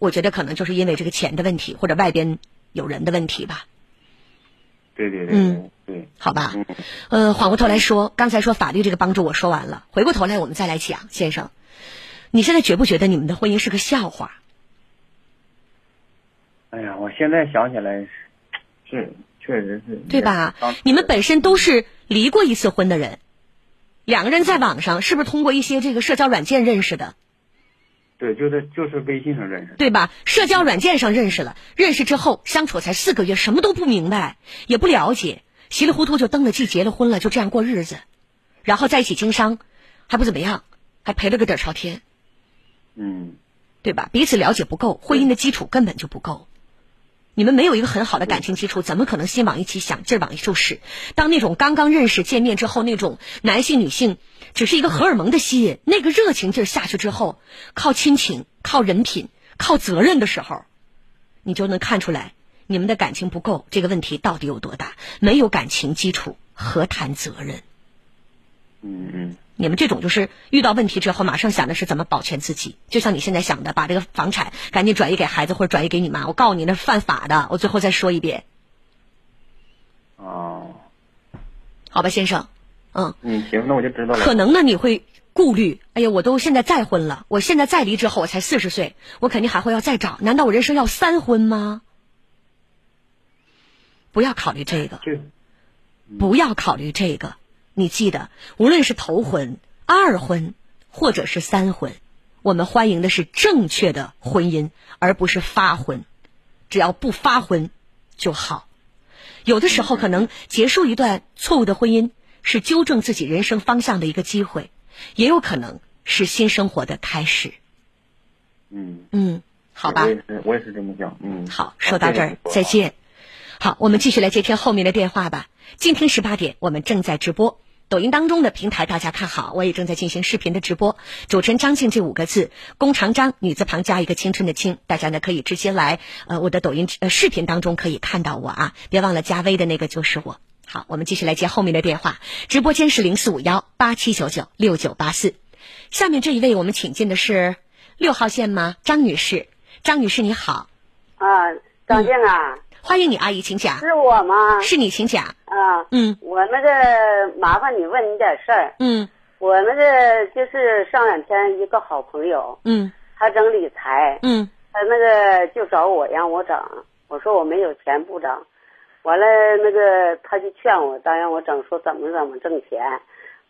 我觉得可能就是因为这个钱的问题，或者外边有人的问题吧。对对对，嗯，对，好吧。呃，缓过头来说，刚才说法律这个帮助我说完了，回过头来我们再来讲，先生，你现在觉不觉得你们的婚姻是个笑话？哎呀，我现在想起来是确实是，对吧？你们本身都是离过一次婚的人，两个人在网上是不是通过一些这个社交软件认识的？对，就是就是微信上认识，对吧？社交软件上认识了，认识之后相处才四个月，什么都不明白，也不了解，稀里糊涂就登了记，结了婚了，就这样过日子，然后在一起经商，还不怎么样，还赔了个底朝天，嗯，对吧？彼此了解不够，婚姻的基础根本就不够。你们没有一个很好的感情基础，怎么可能心往一起想，劲儿往一处使？当那种刚刚认识、见面之后，那种男性、女性只是一个荷尔蒙的吸引，那个热情劲儿下去之后，靠亲情、靠人品、靠责任的时候，你就能看出来你们的感情不够，这个问题到底有多大？没有感情基础，何谈责任？嗯嗯。你们这种就是遇到问题之后，马上想的是怎么保全自己，就像你现在想的，把这个房产赶紧转移给孩子或者转移给你妈。我告诉你，那是犯法的。我最后再说一遍。哦。好吧，先生，嗯。嗯，行，那我就知道了。可能呢，你会顾虑。哎呀，我都现在再婚了，我现在再离之后，我才四十岁，我肯定还会要再找。难道我人生要三婚吗？不要考虑这个。不要考虑这个。你记得，无论是头婚、二婚，或者是三婚，我们欢迎的是正确的婚姻，而不是发婚。只要不发婚就好。有的时候，可能结束一段错误的婚姻，是纠正自己人生方向的一个机会，也有可能是新生活的开始。嗯嗯，好吧。我也是，我也是这么想。嗯，好，说到这儿，再见。好，我们继续来接听后面的电话吧。今天十八点，我们正在直播。抖音当中的平台大家看好，我也正在进行视频的直播。主持人张静这五个字，弓长张，女字旁加一个青春的青，大家呢可以直接来呃我的抖音呃视频当中可以看到我啊，别忘了加微的那个就是我。好，我们继续来接后面的电话，直播间是零四五幺八七九九六九八四。下面这一位我们请进的是六号线吗？张女士，张女士你好。啊，张静啊。欢迎你，阿姨，请讲。是我吗？是你，请讲。啊，嗯，我那个麻烦你问你点事儿。嗯，我那个就是上两天一个好朋友，嗯，他整理财，嗯，他那个就找我让我整，我说我没有钱不整，完了那个他就劝我，当让我整，说怎么怎么挣钱，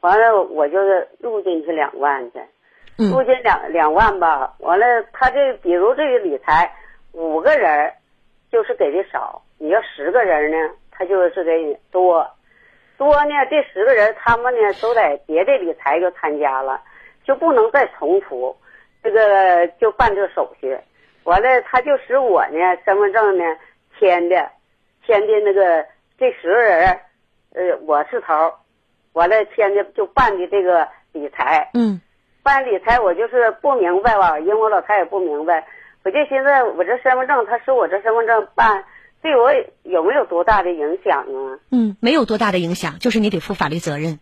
完了我就是入进去两万去，入进两两万吧，完了他这比如这个理财五个人。就是给的少，你要十个人呢，他就是给你多，多呢，这十个人他们呢都在别的理财就参加了，就不能再重复，这个就办这手续，完了他就使我呢身份证呢签的，签的那个这十个人，呃我是头，完了签的就办的这个理财，嗯，办理财我就是不明白吧，因为我老太也不明白。我就寻思，我这身份证，他说我这身份证办，对我有没有多大的影响啊？嗯，没有多大的影响，就是你得负法律责任。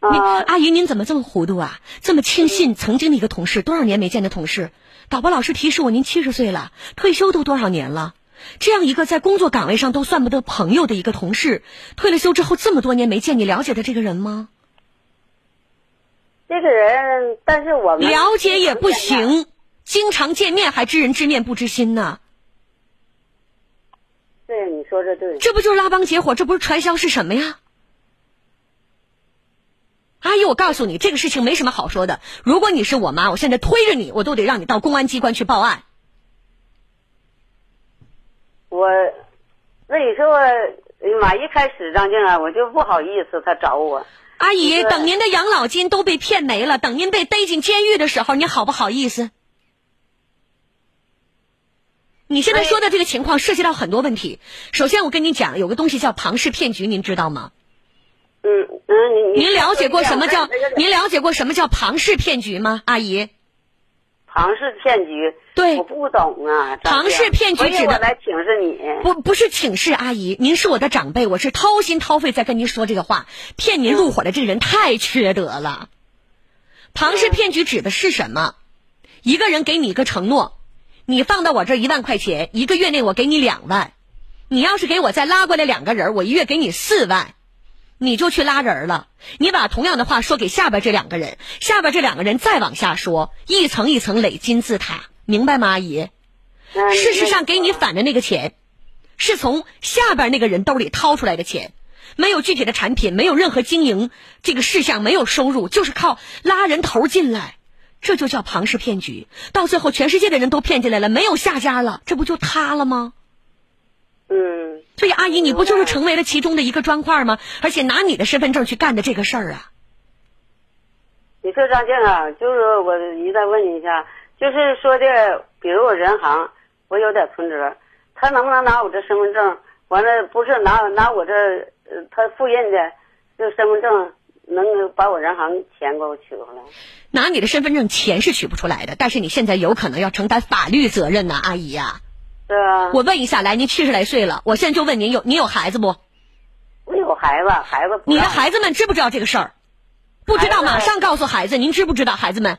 啊，阿姨，您怎么这么糊涂啊？这么轻信曾经的一个同事，多少年没见的同事？导播老师提示我，您七十岁了，退休都多少年了？这样一个在工作岗位上都算不得朋友的一个同事，退了休之后这么多年没见，你了解他这个人吗？这个人，但是我们了解也不行。经常见面还知人知面不知心呢。对，你说这对。这不就是拉帮结伙？这不是传销是什么呀？阿姨，我告诉你，这个事情没什么好说的。如果你是我妈，我现在推着你，我都得让你到公安机关去报案。我，那你说，哎呀妈！一开始张静啊，我就不好意思，他找我。阿姨，等您的养老金都被骗没了，等您被逮进监狱的时候，你好不好意思？你现在说的这个情况涉及到很多问题。首先，我跟你讲，有个东西叫庞氏骗局，您知道吗？嗯嗯，您了解过什么叫您了解过什么叫庞氏骗局吗，阿姨？庞氏骗局，对，我不懂啊。庞氏骗局指的来请示你，不不是请示阿姨，您是我的长辈，我是掏心掏肺在跟您说这个话。骗您入伙的这个人太缺德了。庞氏骗局指的是什么？一个人给你一个承诺，你放到我这一万块钱，一个月内我给你两万。你要是给我再拉过来两个人，我一月给你四万，你就去拉人了。你把同样的话说给下边这两个人，下边这两个人再往下说，一层一层垒金字塔，明白吗，阿姨？事实上，给你返的那个钱，是从下边那个人兜里掏出来的钱，没有具体的产品，没有任何经营这个事项，没有收入，就是靠拉人头进来，这就叫庞氏骗局。到最后，全世界的人都骗进来了，没有下家了，这不就塌了吗？嗯。所以，阿姨，你不就是成为了其中的一个砖块吗？而且拿你的身份证去干的这个事儿啊？你说张静啊，就是我一再问你一下，就是说的，比如我人行。我有点存折，他能不能拿我这身份证？完了不是拿拿我这呃他复印的这身份证，能把我人行钱给我取回来？拿你的身份证钱是取不出来的，但是你现在有可能要承担法律责任呢，阿姨呀。对啊。我问一下，来，您七十来岁了，我现在就问您有您有孩子不？我有孩子，孩子。你的孩子们知不知道这个事儿？不知道，马上告诉孩子，您知不知道，孩子们？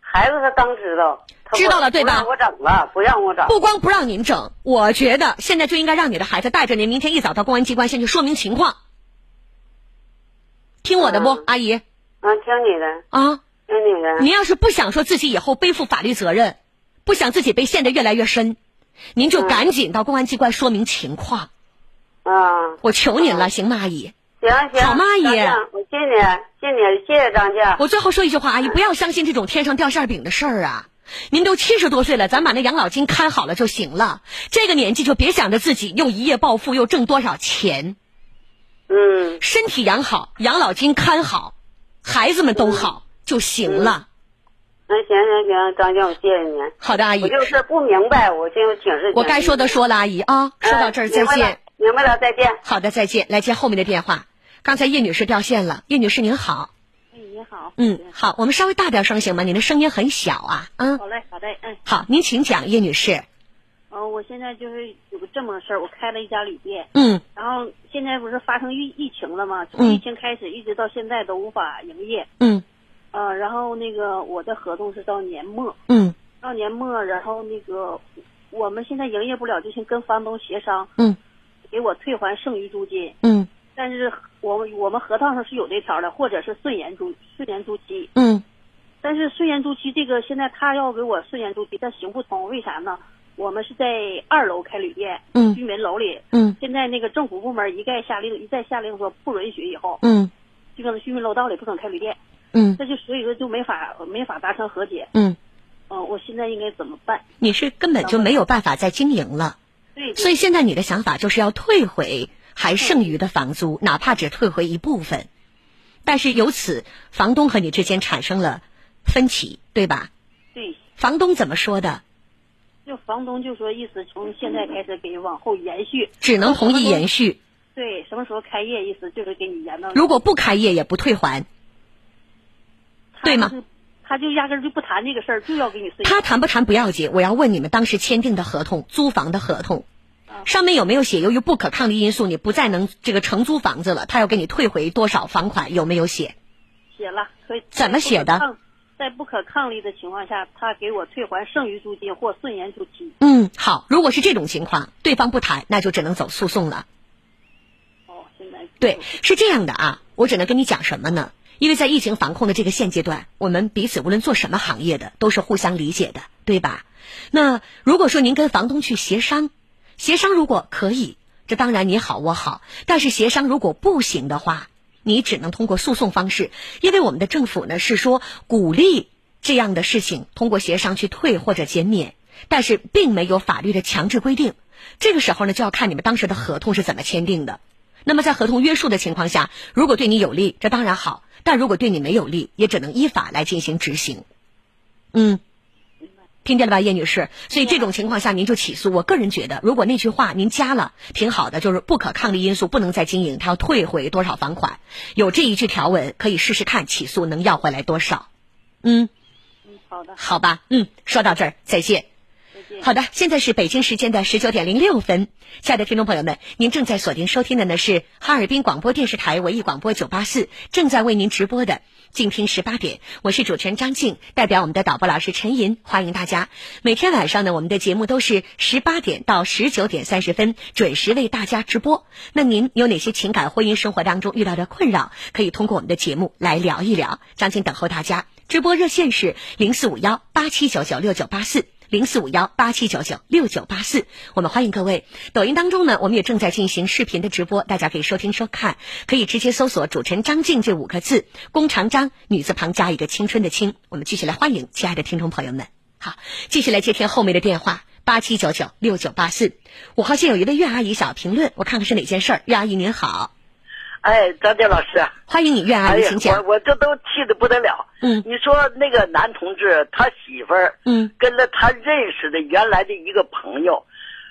孩子他刚知道。知道了对吧？我整了，不让我整。不光不让您整，我觉得现在就应该让你的孩子带着您，明天一早到公安机关先去说明情况。听我的不，阿姨？啊，听你的。啊，听你的。您要是不想说自己以后背负法律责任，不想自己被陷得越来越深，您就赶紧到公安机关说明情况。啊。我求您了，行吗，阿姨？行行。好吗，阿姨？我谢你，谢你，谢谢张静。我最后说一句话，阿姨不要相信这种天上掉馅饼的事儿啊。您都七十多岁了，咱把那养老金看好了就行了。这个年纪就别想着自己又一夜暴富又挣多少钱。嗯，身体养好，养老金看好，孩子们都好就行了。那行行行，张静，我谢谢您。好的，阿姨。我就是不明白，我就挺是。我该说的说了，阿姨啊，说到这儿再见。明白了，再见。好的，再见。来接后面的电话。刚才叶女士掉线了，叶女士您好。好，嗯，好，我们稍微大点声行吗？你的声音很小啊，嗯。好嘞，好嘞，嗯。好，您请讲，叶女士。哦，我现在就是这么个事儿，我开了一家旅店，嗯。然后现在不是发生疫疫情了吗？从疫情开始一直到现在都无法营业，嗯。呃，然后那个我的合同是到年末，嗯。到年末，然后那个我们现在营业不了，就先跟房东协商，嗯，给我退还剩余租金，嗯。但是我们我们合同上是有这条的，或者是顺延租顺延租期。嗯。但是顺延租期这个现在他要给我顺延租期，他行不通，为啥呢？我们是在二楼开旅店，嗯，居民楼里，嗯，现在那个政府部门一概下令，一再下令说不允许以后，嗯，这个居民楼道里不准开旅店，嗯，这就所以说就没法没法达成和解，嗯，嗯，我现在应该怎么办？你是根本就没有办法再经营了，对，所以现在你的想法就是要退回。还剩余的房租，哪怕只退回一部分，但是由此房东和你之间产生了分歧，对吧？对。房东怎么说的？就房东就说意思从现在开始给往后延续，只能同意延续。对，什么时候开业？意思就是给你延到。如果不开业也不退还，对吗？他就压根就不谈这个事儿，就要给你。他谈不谈不要紧，我要问你们当时签订的合同，租房的合同。上面有没有写？由于不可抗力因素，你不再能这个承租房子了，他要给你退回多少房款？有没有写？写了，可以怎么写的？在不可抗力的情况下，他给我退还剩余租金或顺延租期。嗯，好，如果是这种情况，对方不谈，那就只能走诉讼了。哦，现在对，是这样的啊，我只能跟你讲什么呢？因为在疫情防控的这个现阶段，我们彼此无论做什么行业的，都是互相理解的，对吧？那如果说您跟房东去协商。协商如果可以，这当然你好我好。但是协商如果不行的话，你只能通过诉讼方式。因为我们的政府呢是说鼓励这样的事情通过协商去退或者减免，但是并没有法律的强制规定。这个时候呢就要看你们当时的合同是怎么签订的。那么在合同约束的情况下，如果对你有利，这当然好；但如果对你没有利，也只能依法来进行执行。嗯。听见了吧，叶女士？所以这种情况下，您就起诉。我个人觉得，如果那句话您加了，挺好的，就是不可抗力因素不能再经营，他要退回多少房款，有这一句条文，可以试试看起诉能要回来多少。嗯，嗯，好的，好吧，嗯，说到这儿，再见。再见。好的，现在是北京时间的十九点零六分，亲爱的听众朋友们，您正在锁定收听的呢是哈尔滨广播电视台文艺广播九八四正在为您直播的。静听十八点，我是主持人张静，代表我们的导播老师陈莹，欢迎大家。每天晚上呢，我们的节目都是十八点到十九点三十分准时为大家直播。那您有哪些情感婚姻生活当中遇到的困扰，可以通过我们的节目来聊一聊。张静等候大家。直播热线是零四五幺八七九九六九八四。零四五幺八七九九六九八四，我们欢迎各位。抖音当中呢，我们也正在进行视频的直播，大家可以收听收看，可以直接搜索“主持人张静”这五个字，弓长张，女字旁加一个青春的青。我们继续来欢迎亲爱的听众朋友们。好，继续来接听后面的电话，八七九九六九八四。五号线有一位岳阿姨小评论，我看看是哪件事儿。岳阿姨您好。哎，张建老师，欢迎你，愿阿姨，请讲。我我这都气的不得了。嗯，你说那个男同志他媳妇儿，嗯，跟了他认识的原来的一个朋友，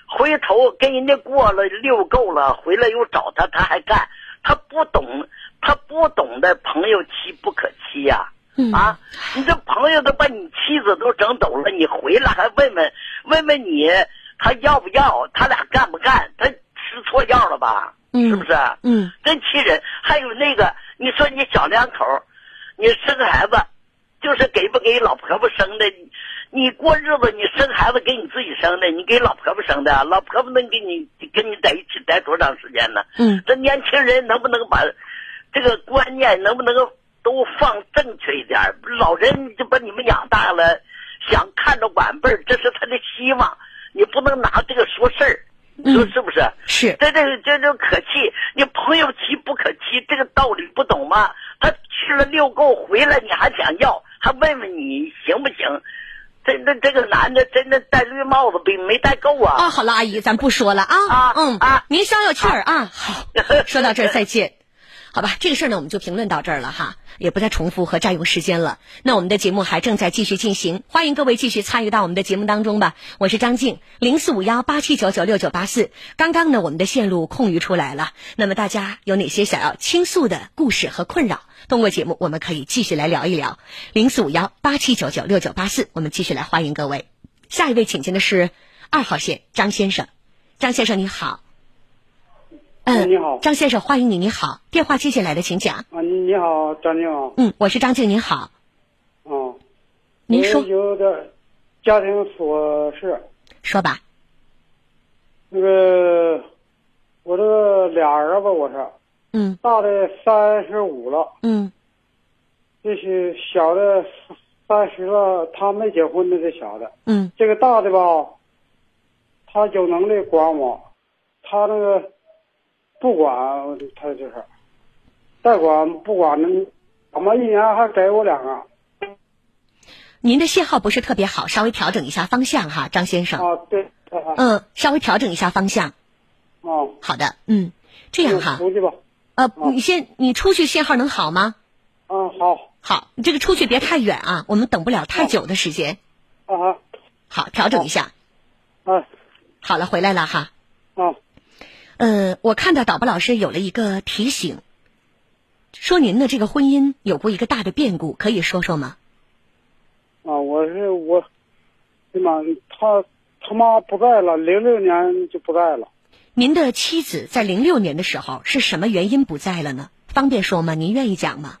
回头跟人家过了遛够了，回来又找他，他还干，他不懂，他不懂得朋友妻不可欺呀。啊，你这朋友都把你妻子都整走了，你回来还问问问问你他要不要，他俩干不干，他吃错药了吧？是不是？嗯，真气人。还有那个，你说你小两口，你生孩子，就是给不给老婆婆生的？你过日子，你生孩子给你自己生的，你给老婆婆生的，老婆婆能给你跟你在一起待多长时间呢？嗯，这年轻人能不能把这个观念能不能都放正确一点？老人就把你们养大了，想看着晚辈这是他的希望，你不能拿这个说事儿。你说是不是？是，这这这这可气。你朋友妻不可欺，这个道理不懂吗？他去了遛够回来，你还想要，还问问你行不行？真的，这个男的真的戴绿帽子没没戴够啊！啊，好了，阿姨，咱不说了啊。啊，嗯啊，您消消气儿啊。好，说到这儿再见。好吧，这个事儿呢，我们就评论到这儿了哈，也不再重复和占用时间了。那我们的节目还正在继续进行，欢迎各位继续参与到我们的节目当中吧。我是张静，零四五幺八七九九六九八四。刚刚呢，我们的线路空余出来了，那么大家有哪些想要倾诉的故事和困扰？通过节目，我们可以继续来聊一聊。零四五幺八七九九六九八四，我们继续来欢迎各位。下一位请进的是二号线张先生，张先生你好。嗯，你好，张先生，欢迎你。你好，电话接进来的，请讲。啊，你好，张静。嗯，我是张静，您好。哦，您说。有点家庭琐事。说吧。那个，我这个俩儿子，我是。嗯。大的三十五了。嗯。这是小的三十了，他没结婚的这小的。嗯。这个大的吧，他有能力管我，他那个。不管他就是，贷款不管呢？怎么一年还给我两个？您的信号不是特别好，稍微调整一下方向哈，张先生。啊，对。嗯，稍微调整一下方向。哦。好的，嗯，这样哈。出去吧。呃，你先，你出去信号能好吗？嗯，好。好，你这个出去别太远啊，我们等不了太久的时间。啊。好，调整一下。啊。好了，回来了哈。啊。呃，我看到导播老师有了一个提醒，说您的这个婚姻有过一个大的变故，可以说说吗？啊，我是我，对妈，他他妈不在了，零六年就不在了。您的妻子在零六年的时候是什么原因不在了呢？方便说吗？您愿意讲吗？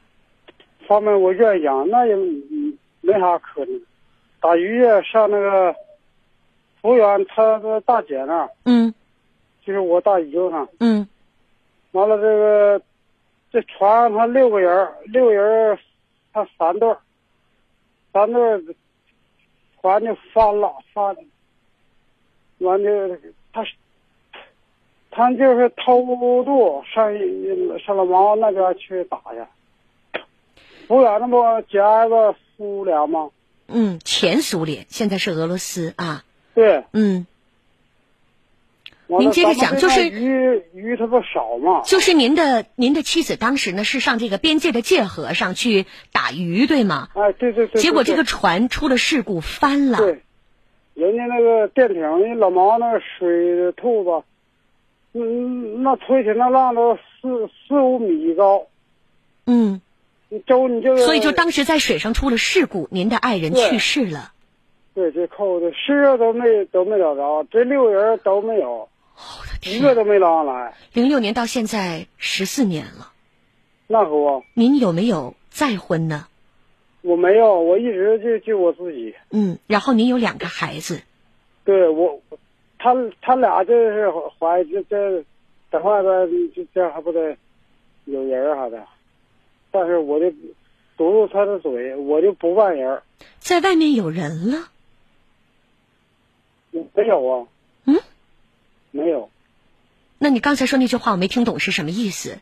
方便，我愿意讲，那也没啥可能。打鱼上那个服务员，他的大姐那儿。嗯。就是我大姨夫上，嗯，完了这个，这船上他六个人，六个人，他三对儿三对儿船就翻了，翻，完就他，他就是偷渡上上老毛那边去打去，服务员那不紧挨着苏联吗？嗯，前苏联，现在是俄罗斯啊。对。嗯。您接着讲，就是鱼鱼它不少嘛？就是您的您的妻子当时呢是上这个边界的界河上去打鱼，对吗？哎，对对对。结果这个船出了事故，翻了。对，人家那个电艇，人老毛那水兔子，嗯，那吹起那浪都四四五米高。嗯。你周你就。所以就当时在水上出了事故，您的爱人去世了。对，这扣的十个都没都没找着，这六人都没有。我的天！一个都没捞上来。零六年到现在十四年了，那可不。您有没有再婚呢？我没有，我一直就就我自己。嗯，然后您有两个孩子，对我，他他俩就是怀这这在外边这这还不得有人儿啥的，但是我就堵住他的嘴，我就不办人。在外面有人了？没有啊。嗯，没有。那你刚才说那句话我没听懂是什么意思？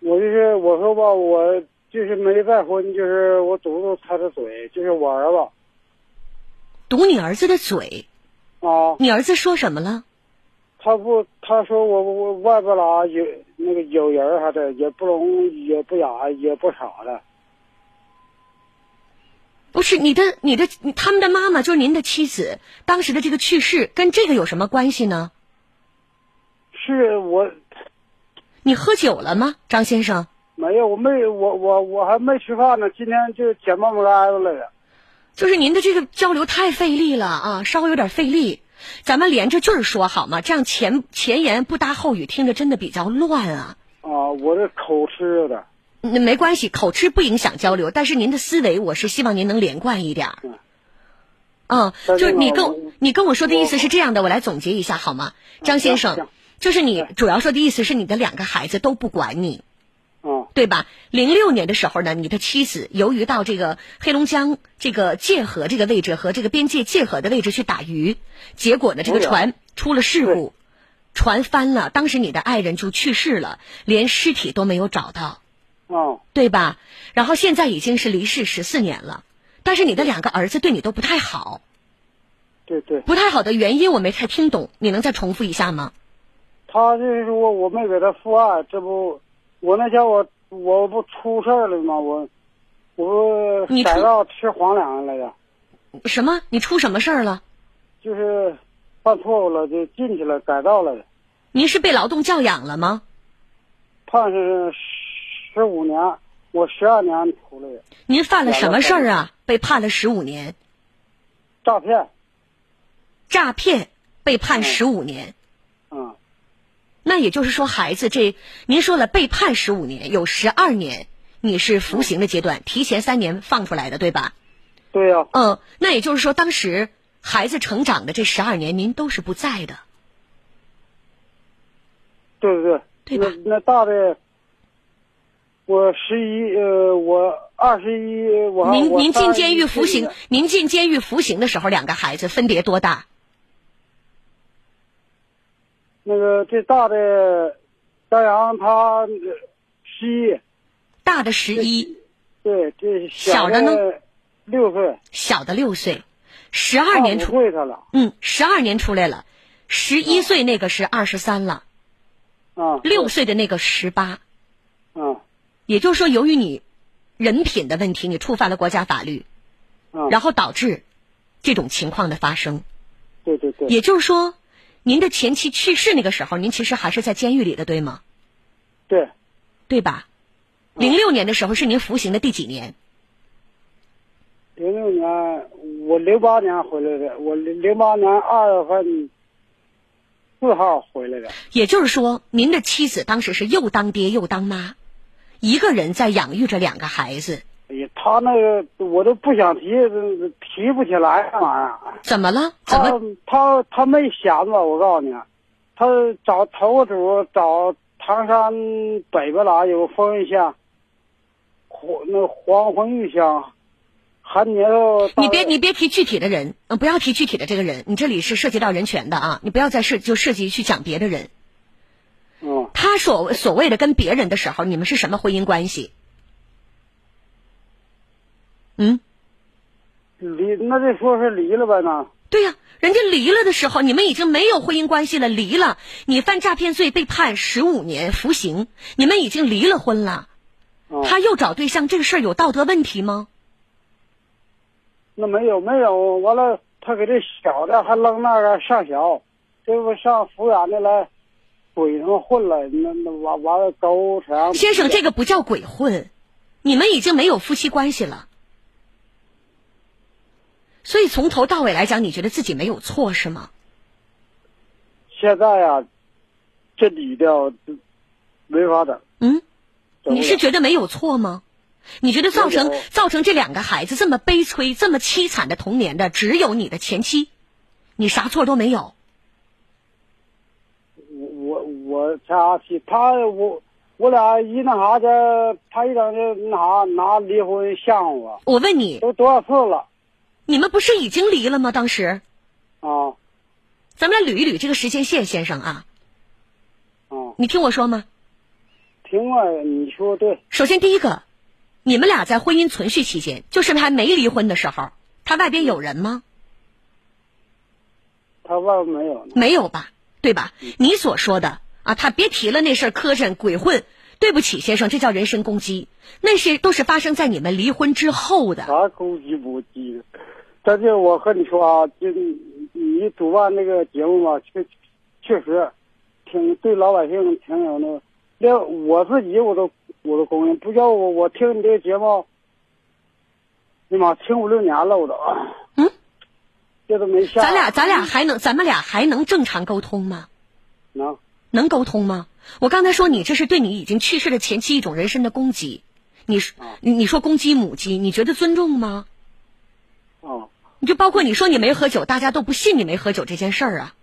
我就是我说吧，我就是没再婚，就是我堵住他的嘴，就是我儿子。堵你儿子的嘴？啊。你儿子说什么了？他不，他说我我外边啦有那个有人啥的，也不聋也不哑也不傻的。不是你的你的他们的妈妈就是您的妻子，当时的这个去世跟这个有什么关系呢？是我。你喝酒了吗，张先生？没有，我没我我我还没吃饭呢。今天就捡冒冒盖子来了。就是您的这个交流太费力了啊，稍微有点费力。咱们连着句儿说好吗？这样前前言不搭后语，听着真的比较乱啊。啊，我这口吃的。那没关系，口吃不影响交流，但是您的思维，我是希望您能连贯一点儿。嗯，就是你跟你跟我说的意思是这样的，我来总结一下好吗，张先生？就是你主要说的意思是你的两个孩子都不管你，嗯，对吧？零六年的时候呢，你的妻子由于到这个黑龙江这个界河这个位置和这个边界界河的位置去打鱼，结果呢，这个船出了事故，船翻了，当时你的爱人就去世了，连尸体都没有找到。哦，对吧？然后现在已经是离世十四年了，但是你的两个儿子对你都不太好。对对。不太好的原因我没太听懂，你能再重复一下吗？他就是说我没给他父爱，这不，我那天我我不出事儿了吗？我，我改造吃黄粮来着。什么？你出什么事儿了？就是犯错误了，就进去了，改造了。您是被劳动教养了吗？判是。十五年，我十二年出来的。您犯了什么事儿啊？被判了十五年。诈骗。诈骗被判十五年。嗯。那也就是说，孩子这您说了被判十五年，有十二年你是服刑的阶段，提前三年放出来的，对吧？对呀。嗯，那也就是说，当时孩子成长的这十二年，您都是不在的。对对对。对吧？那那大的。我十一，呃，我二十一，我您您进监狱服刑，您进监狱服刑的时候，两个孩子分别多大？那个最大的张阳，他十一，大的十一，对，这小的呢？六岁，小的六岁，十二年出来了，嗯，十二年出来了，十一岁那个是二十三了，啊，六岁的那个十八，啊。也就是说，由于你人品的问题，你触犯了国家法律，然后导致这种情况的发生。对对对。也就是说，您的前妻去世那个时候，您其实还是在监狱里的，对吗？对。对吧？零六年的时候是您服刑的第几年？零六年，我零八年回来的，我零零八年二月份四号回来的。也就是说，您的妻子当时是又当爹又当妈。一个人在养育着两个孩子。哎呀，他那个我都不想提，提不起来那玩意儿。怎么了？怎么？他他没闲着，我告诉你，他找头个主找唐山北边来有个丰润乡，黄那黄昏玉乡，韩年头。你别你别提具体的人，嗯，不要提具体的这个人，你这里是涉及到人权的啊，你不要再涉就涉及去讲别的人。嗯，他所所谓的跟别人的时候，你们是什么婚姻关系？嗯，离那就说是离了呗那？对呀，人家离了的时候，你们已经没有婚姻关系了，离了，你犯诈骗罪被判十五年服刑，你们已经离了婚了，他又找对象，这个事儿有道德问题吗？那没有没有，完了他给这小的还扔那个上小，这不上抚养的来。鬼他妈混了，那那完完了勾上。先生，这个不叫鬼混，你们已经没有夫妻关系了。所以从头到尾来讲，你觉得自己没有错是吗？现在呀，这理掉没法整。嗯，你是觉得没有错吗？你觉得造成造成这两个孩子这么悲催、这么凄惨的童年的，只有你的前妻，你啥错都没有。我我我啥妻他我我俩一那啥的，他一整就那啥拿离婚吓唬我。我问你，都多少次了？你们不是已经离了吗？当时。哦。咱们来捋一捋这个时间线，先生啊。哦。你听我说吗？听啊，你说对。首先，第一个，你们俩在婚姻存续期间，就是还没离婚的时候，他外边有人吗？他外边没有。没有吧？对吧？你所说的啊，他别提了那事儿磕碜鬼混，对不起，先生，这叫人身攻击，那些都是发生在你们离婚之后的。啥攻击不击的？但是我和你说啊，就你主办那个节目吧，确确实挺对老百姓挺有那个，连我自己我都我都公认，不叫我我听你这个节目，你妈听五六年了我都。嗯。这都没下。咱俩咱俩还能咱们俩还能正常沟通吗？能。能沟通吗？我刚才说你这是对你已经去世的前妻一种人身的攻击，你说你你说攻击母鸡，你觉得尊重吗？哦。你就包括你说你没喝酒，大家都不信你没喝酒这件事儿啊。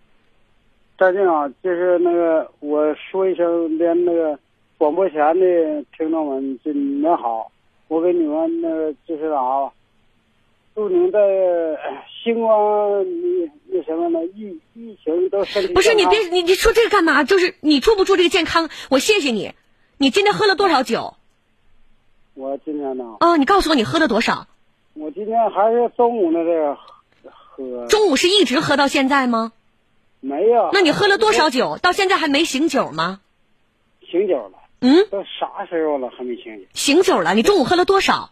张静啊，就是那个我说一声，连那个广播前的听众们，就你们好，我给你们那个就是啥，祝您在星光那那什么呢疫疫情都身体不是你别你你说这个干嘛？就是你祝不祝这个健康？我谢谢你。你今天喝了多少酒？我今天呢？哦，你告诉我你喝了多少？我今天还是中午那个喝。中午是一直喝到现在吗？没有。那你喝了多少酒？到现在还没醒酒吗？醒酒了。嗯。都啥时候了还没醒酒？醒酒了。你中午喝了多少？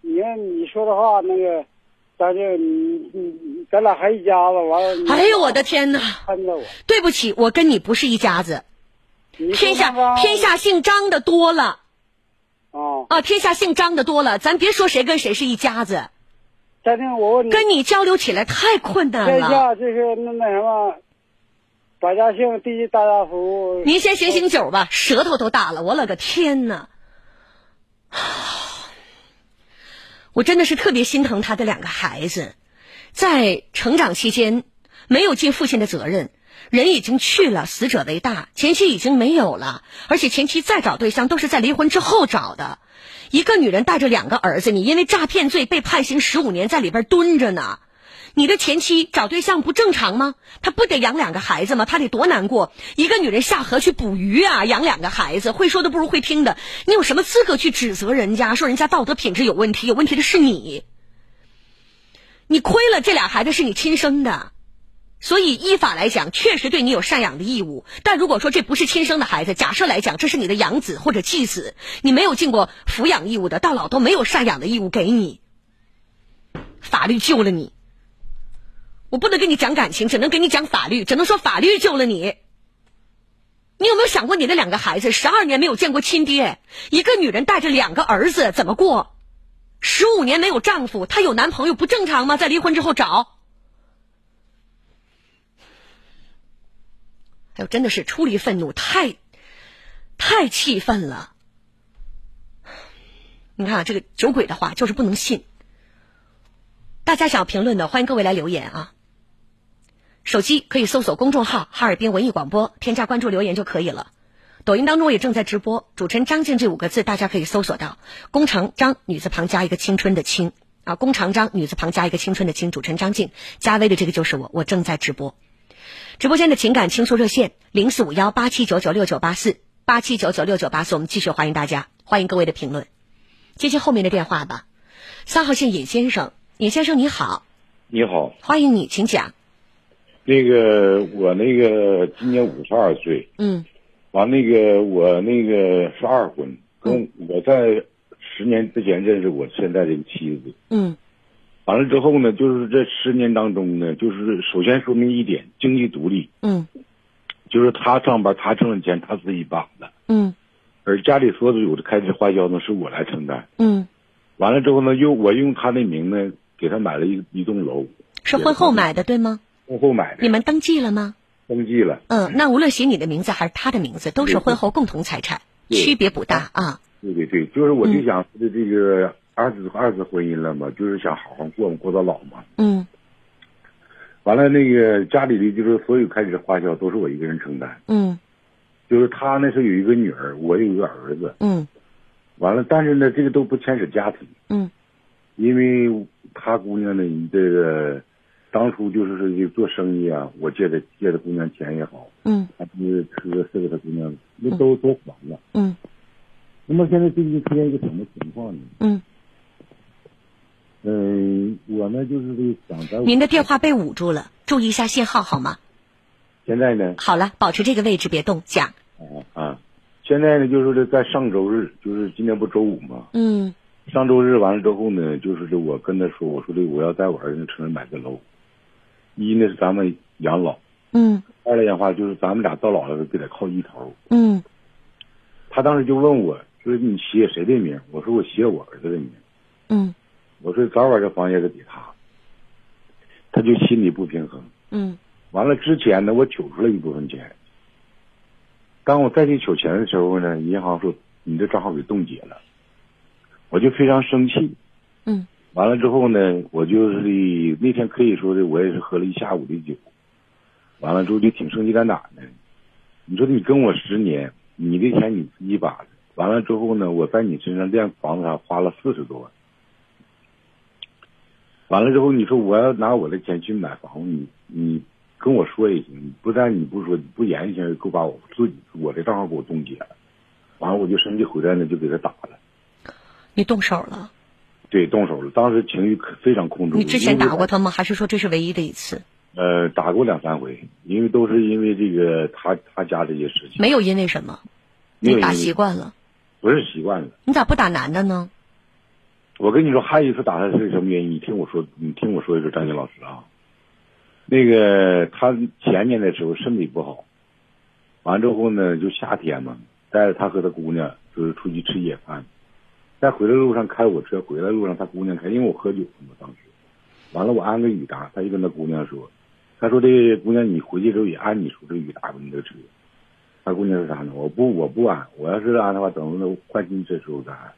你看你说的话，那个，咱就你你咱俩还一家子，完了。哎呦我的天哪！看着我。对不起，我跟你不是一家子。天下天下姓张的多了。哦。啊，天下姓张的多了，咱别说谁跟谁是一家子。我问你，跟你交流起来太困难了。天下就是那那什么，百家姓第一大家族。您先醒醒酒吧，舌头都大了，我勒个天呐！我真的是特别心疼他的两个孩子，在成长期间没有尽父亲的责任。人已经去了，死者为大，前妻已经没有了，而且前妻再找对象都是在离婚之后找的。一个女人带着两个儿子，你因为诈骗罪被判刑十五年，在里边蹲着呢。你的前妻找对象不正常吗？她不得养两个孩子吗？她得多难过。一个女人下河去捕鱼啊，养两个孩子，会说的不如会听的。你有什么资格去指责人家？说人家道德品质有问题？有问题的是你。你亏了这俩孩子是你亲生的。所以依法来讲，确实对你有赡养的义务。但如果说这不是亲生的孩子，假设来讲这是你的养子或者继子，你没有尽过抚养义务的，到老都没有赡养的义务给你。法律救了你，我不能跟你讲感情，只能跟你讲法律，只能说法律救了你。你有没有想过，你的两个孩子十二年没有见过亲爹，一个女人带着两个儿子怎么过？十五年没有丈夫，她有男朋友不正常吗？在离婚之后找。哎呦，真的是出离愤怒，太，太气愤了。你看啊这个酒鬼的话，就是不能信。大家想要评论的，欢迎各位来留言啊。手机可以搜索公众号“哈尔滨文艺广播”，添加关注留言就可以了。抖音当中也正在直播，主持人张静这五个字大家可以搜索到。工长张女字旁加一个青春的青啊，工长张女字旁加一个青春的青，主持人张静加微的这个就是我，我正在直播。直播间的情感倾诉热线零四五幺八七九九六九八四八七九九六九八四，我们继续欢迎大家，欢迎各位的评论。接接后面的电话吧。三号线尹先生，尹先生你好，你好，欢迎你，请讲。那个我那个今年五十二岁，嗯，完那个我那个是二婚，跟我在十年之前认识我现在这个妻子，嗯。完了之后呢，就是这十年当中呢，就是首先说明一点，经济独立。嗯。就是他上班，他挣的钱他自己绑的。嗯。而家里所有的开支花销呢，是我来承担。嗯。完了之后呢，又我用他的名呢，给他买了一一栋楼。是婚后买的对吗？婚后买的。你们登记了吗？登记了。嗯，那无论写你的名字还是他的名字，都是婚后共同财产，区别不大啊。对对对，就是我就想的这个二次二次婚姻了嘛，就是想好好过过到老嘛。嗯完了，那个家里的就是所有开支花销都是我一个人承担。嗯就是他那时候有一个女儿，我有一个儿子。嗯完了，但是呢，这个都不牵扯家庭，嗯因为他姑娘呢，你这个当初就是说这个做生意啊，我借的借的姑娘钱也好，嗯他这个车是给他姑娘，那都都还了。嗯那么现在最近出现一个什么情况呢？嗯，嗯，我呢就是这个想在您的电话被捂住了，注意一下信号好吗？现在呢好了，保持这个位置别动，讲。啊啊，现在呢就是说在上周日，就是今天不周五吗？嗯上周日完了之后呢，就是这我跟他说，我说这我要在我儿子城市买个楼，一呢是咱们养老，嗯二来讲话就是咱们俩到老了就得靠一头。嗯他当时就问我，说你写谁的名？我说我写我儿子的名。嗯我说早晚这房也得给他，他就心里不平衡。嗯完了之前呢，我取出来一部分钱。当我再去取钱的时候呢，银行说你这账号给冻结了，我就非常生气。嗯完了之后呢，我就是那天可以说的，我也是喝了一下午的酒。完了之后就挺生气在哪儿呢？你说你跟我十年，你的钱你自己把的，完了之后呢，我在你身上练房子上花了四十多万。完了之后，你说我要拿我的钱去买房子，你你跟我说也行，不但你不说，你不言行，给我把我自己我的账号给我冻结了。完了我就生气回来呢，就给他打了，你动手了？对，动手了。当时情绪可非常控制。你之前打过他吗？还是说这是唯一的一次？呃，打过两三回，因为都是因为这个他他家这些事情，没有因为什么？你打习惯了，不是习惯了。你咋不打男的呢？我跟你说，还有一次打他是什么原因？你听我说，你听我说一说，张军老师啊，那个他前年的时候身体不好，完之后呢，就夏天嘛，带着他和他姑娘就是出去吃野饭，在回来路上开我车，回来路上他姑娘开，因为我喝酒了嘛，当时，完了我安个雨达，他就跟他姑娘说，他说这个姑娘你回去之后也安你出这雨达吧，你这车，他姑娘说啥呢？我不我不安，我要是安的话，等那换新车时候再安。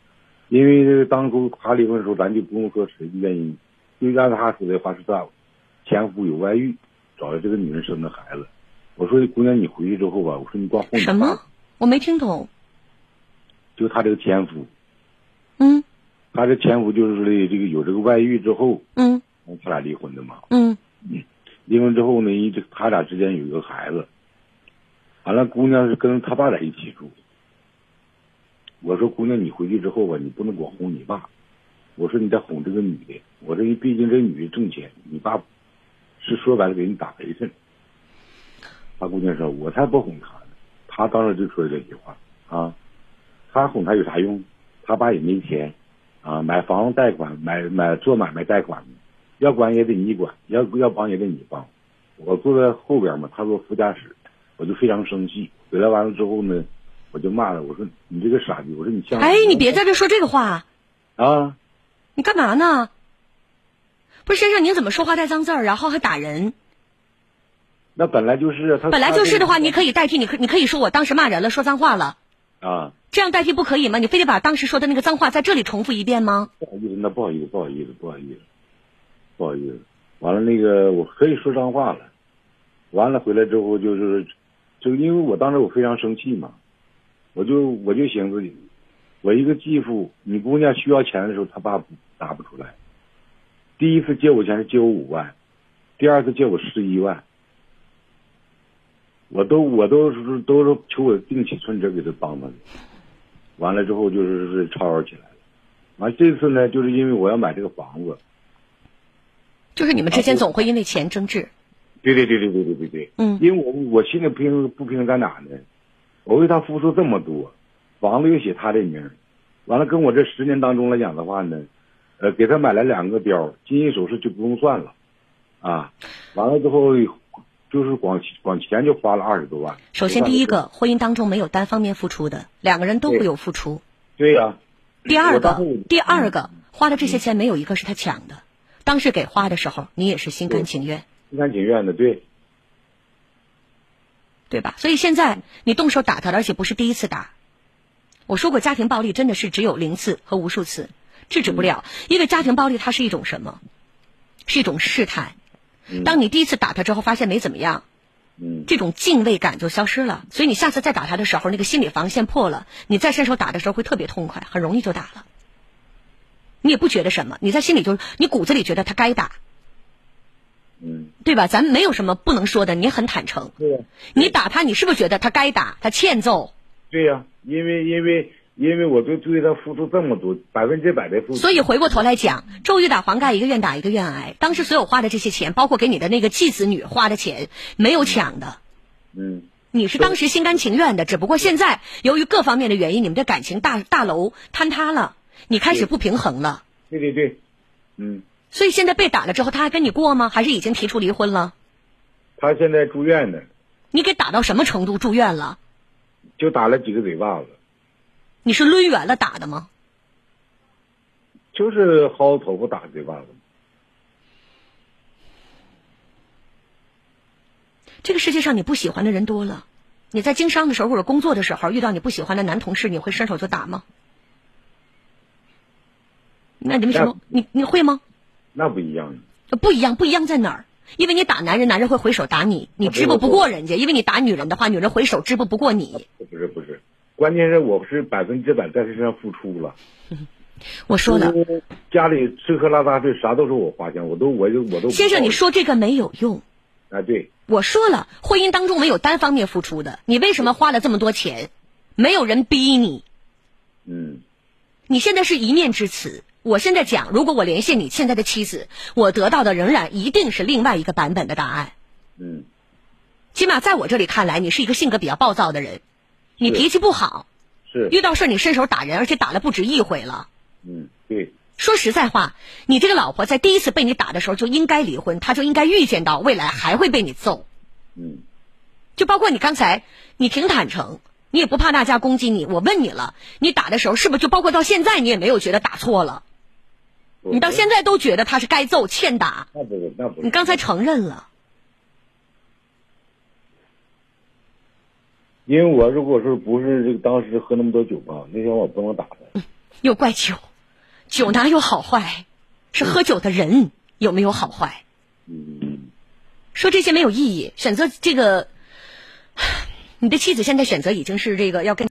因为这个当初他离婚的时候，咱就不用说实际原因，就按他说的话是他前夫有外遇，找了这个女人生的孩子。我说姑娘，你回去之后吧，我说你光哄你什么？我没听懂。就他这个前夫，嗯他这前夫就是说的这个有这个外遇之后，嗯他俩离婚的嘛。嗯离婚之后呢，一直他俩之间有一个孩子，完了姑娘是跟他爸在一起住。我说姑娘，你回去之后吧，你不能光哄你爸，我说你得哄这个女的。我说毕竟这女的挣钱，你爸是说白了给你打陪衬。他姑娘说，我才不哄她呢。他当时就说这句话啊，他哄她有啥用？他爸也没钱啊，买房贷款，买买做买卖贷款，要管也得你管，要要帮也得你帮。我坐在后边嘛，他坐副驾驶，我就非常生气。回来完了之后呢，我就骂他，我说你这个傻逼，我说你像哎，你别在这说这个话，啊，你干嘛呢？不是先生，您怎么说话带脏字儿，然后还打人？那本来就是他本来就是的话，你可以代替，你可你可以说我当时骂人了，说脏话了，啊，这样代替不可以吗？你非得把当时说的那个脏话在这里重复一遍吗？不好意思，那不好意思，不好意思，不好意思，不好意思。完了，那个我可以说脏话了。完了回来之后就是，就因为我当时我非常生气嘛，我就我就寻思，我一个继父，你姑娘需要钱的时候，他爸不拿不出来。第一次借我钱是借我五万，第二次借我十一万，我都我都是都是求我定期存折给他帮帮。完了之后就是是吵吵起来了。完这次呢，就是因为我要买这个房子。就是你们之间总会因为钱争执。对对对对对对对对。嗯。因为我我心里不平不平衡在哪呢？我为他付出这么多，房子又写他的名儿，完了跟我这十年当中来讲的话呢，呃，给他买了两个貂，金银首饰就不用算了，啊，完了之后就是光光钱就花了二十多万。首先，第一个，婚姻当中没有单方面付出的，两个人都会有付出。对呀、第二个第二个，花的这些钱没有一个是他抢的，当时给花的时候，你也是心甘情愿，心甘情愿的，对。对吧？所以现在你动手打他了，而且不是第一次打，我说过，家庭暴力真的是只有零次和无数次，制止不了。因为家庭暴力它是一种什么？是一种试探。当你第一次打他之后，发现没怎么样，嗯，这种敬畏感就消失了。所以你下次再打他的时候，那个心理防线破了，你再伸手打的时候会特别痛快，很容易就打了。你也不觉得什么，你在心里就你骨子里觉得他该打，嗯，对吧？咱没有什么不能说的，你很坦诚。对呀、你打他，你是不是觉得他该打？他欠揍？对呀、因为因为因为我对对他付出这么多，百分之百的付出，所以回过头来讲，周瑜打黄盖，一个愿打一个愿挨。当时所有花的这些钱，包括给你的那个继子女花的钱，没有抢的，嗯，你是当时心甘情愿的。只不过现在由于各方面的原因，你们的感情大大楼坍塌了，你开始不平衡了。对对对，嗯，所以现在被打了之后，他还跟你过吗？还是已经提出离婚了？他现在住院呢，你给打到什么程度住院了？就打了几个嘴巴子，你是抡圆了打的吗？就是薅头发打嘴巴子。这个世界上你不喜欢的人多了，你在经商的时候或者工作的时候遇到你不喜欢的男同事，你会伸手就打吗？那你为什么你你会吗？那不一样，不一样，不一样在哪儿？因为你打男人，男人会回手打你，你支不不过人家；因为你打女人的话，女人回手支不不过你。不是不是，关键是我是百分之百在他身上付出了。我说了，家里吃喝拉撒睡啥都是我花钱，我都我就我都先生，你说这个没有用。啊，对，我说了，婚姻当中没有单方面付出的，你为什么花了这么多钱？没有人逼你，嗯，你现在是一面之词。我现在讲，如果我联系你现在的妻子，我得到的仍然一定是另外一个版本的答案。嗯，起码在我这里看来，你是一个性格比较暴躁的人，你脾气不好，是遇到事儿你伸手打人，而且打了不止一回了。嗯，对，说实在话，你这个老婆在第一次被你打的时候就应该离婚，她就应该预见到未来还会被你揍。嗯，就包括你刚才，你挺坦诚，你也不怕大家攻击你。我问你了，你打的时候是不是就包括到现在你也没有觉得打错了？你到现在都觉得他是该揍、欠打。那不是，那不是。你刚才承认了。因为我如果说不是这个当时喝那么多酒吧，那天我不能打他。又怪酒，酒哪有好坏？是喝酒的人有没有好坏？嗯，说这些没有意义。选择这个，你的妻子现在选择已经是这个要跟。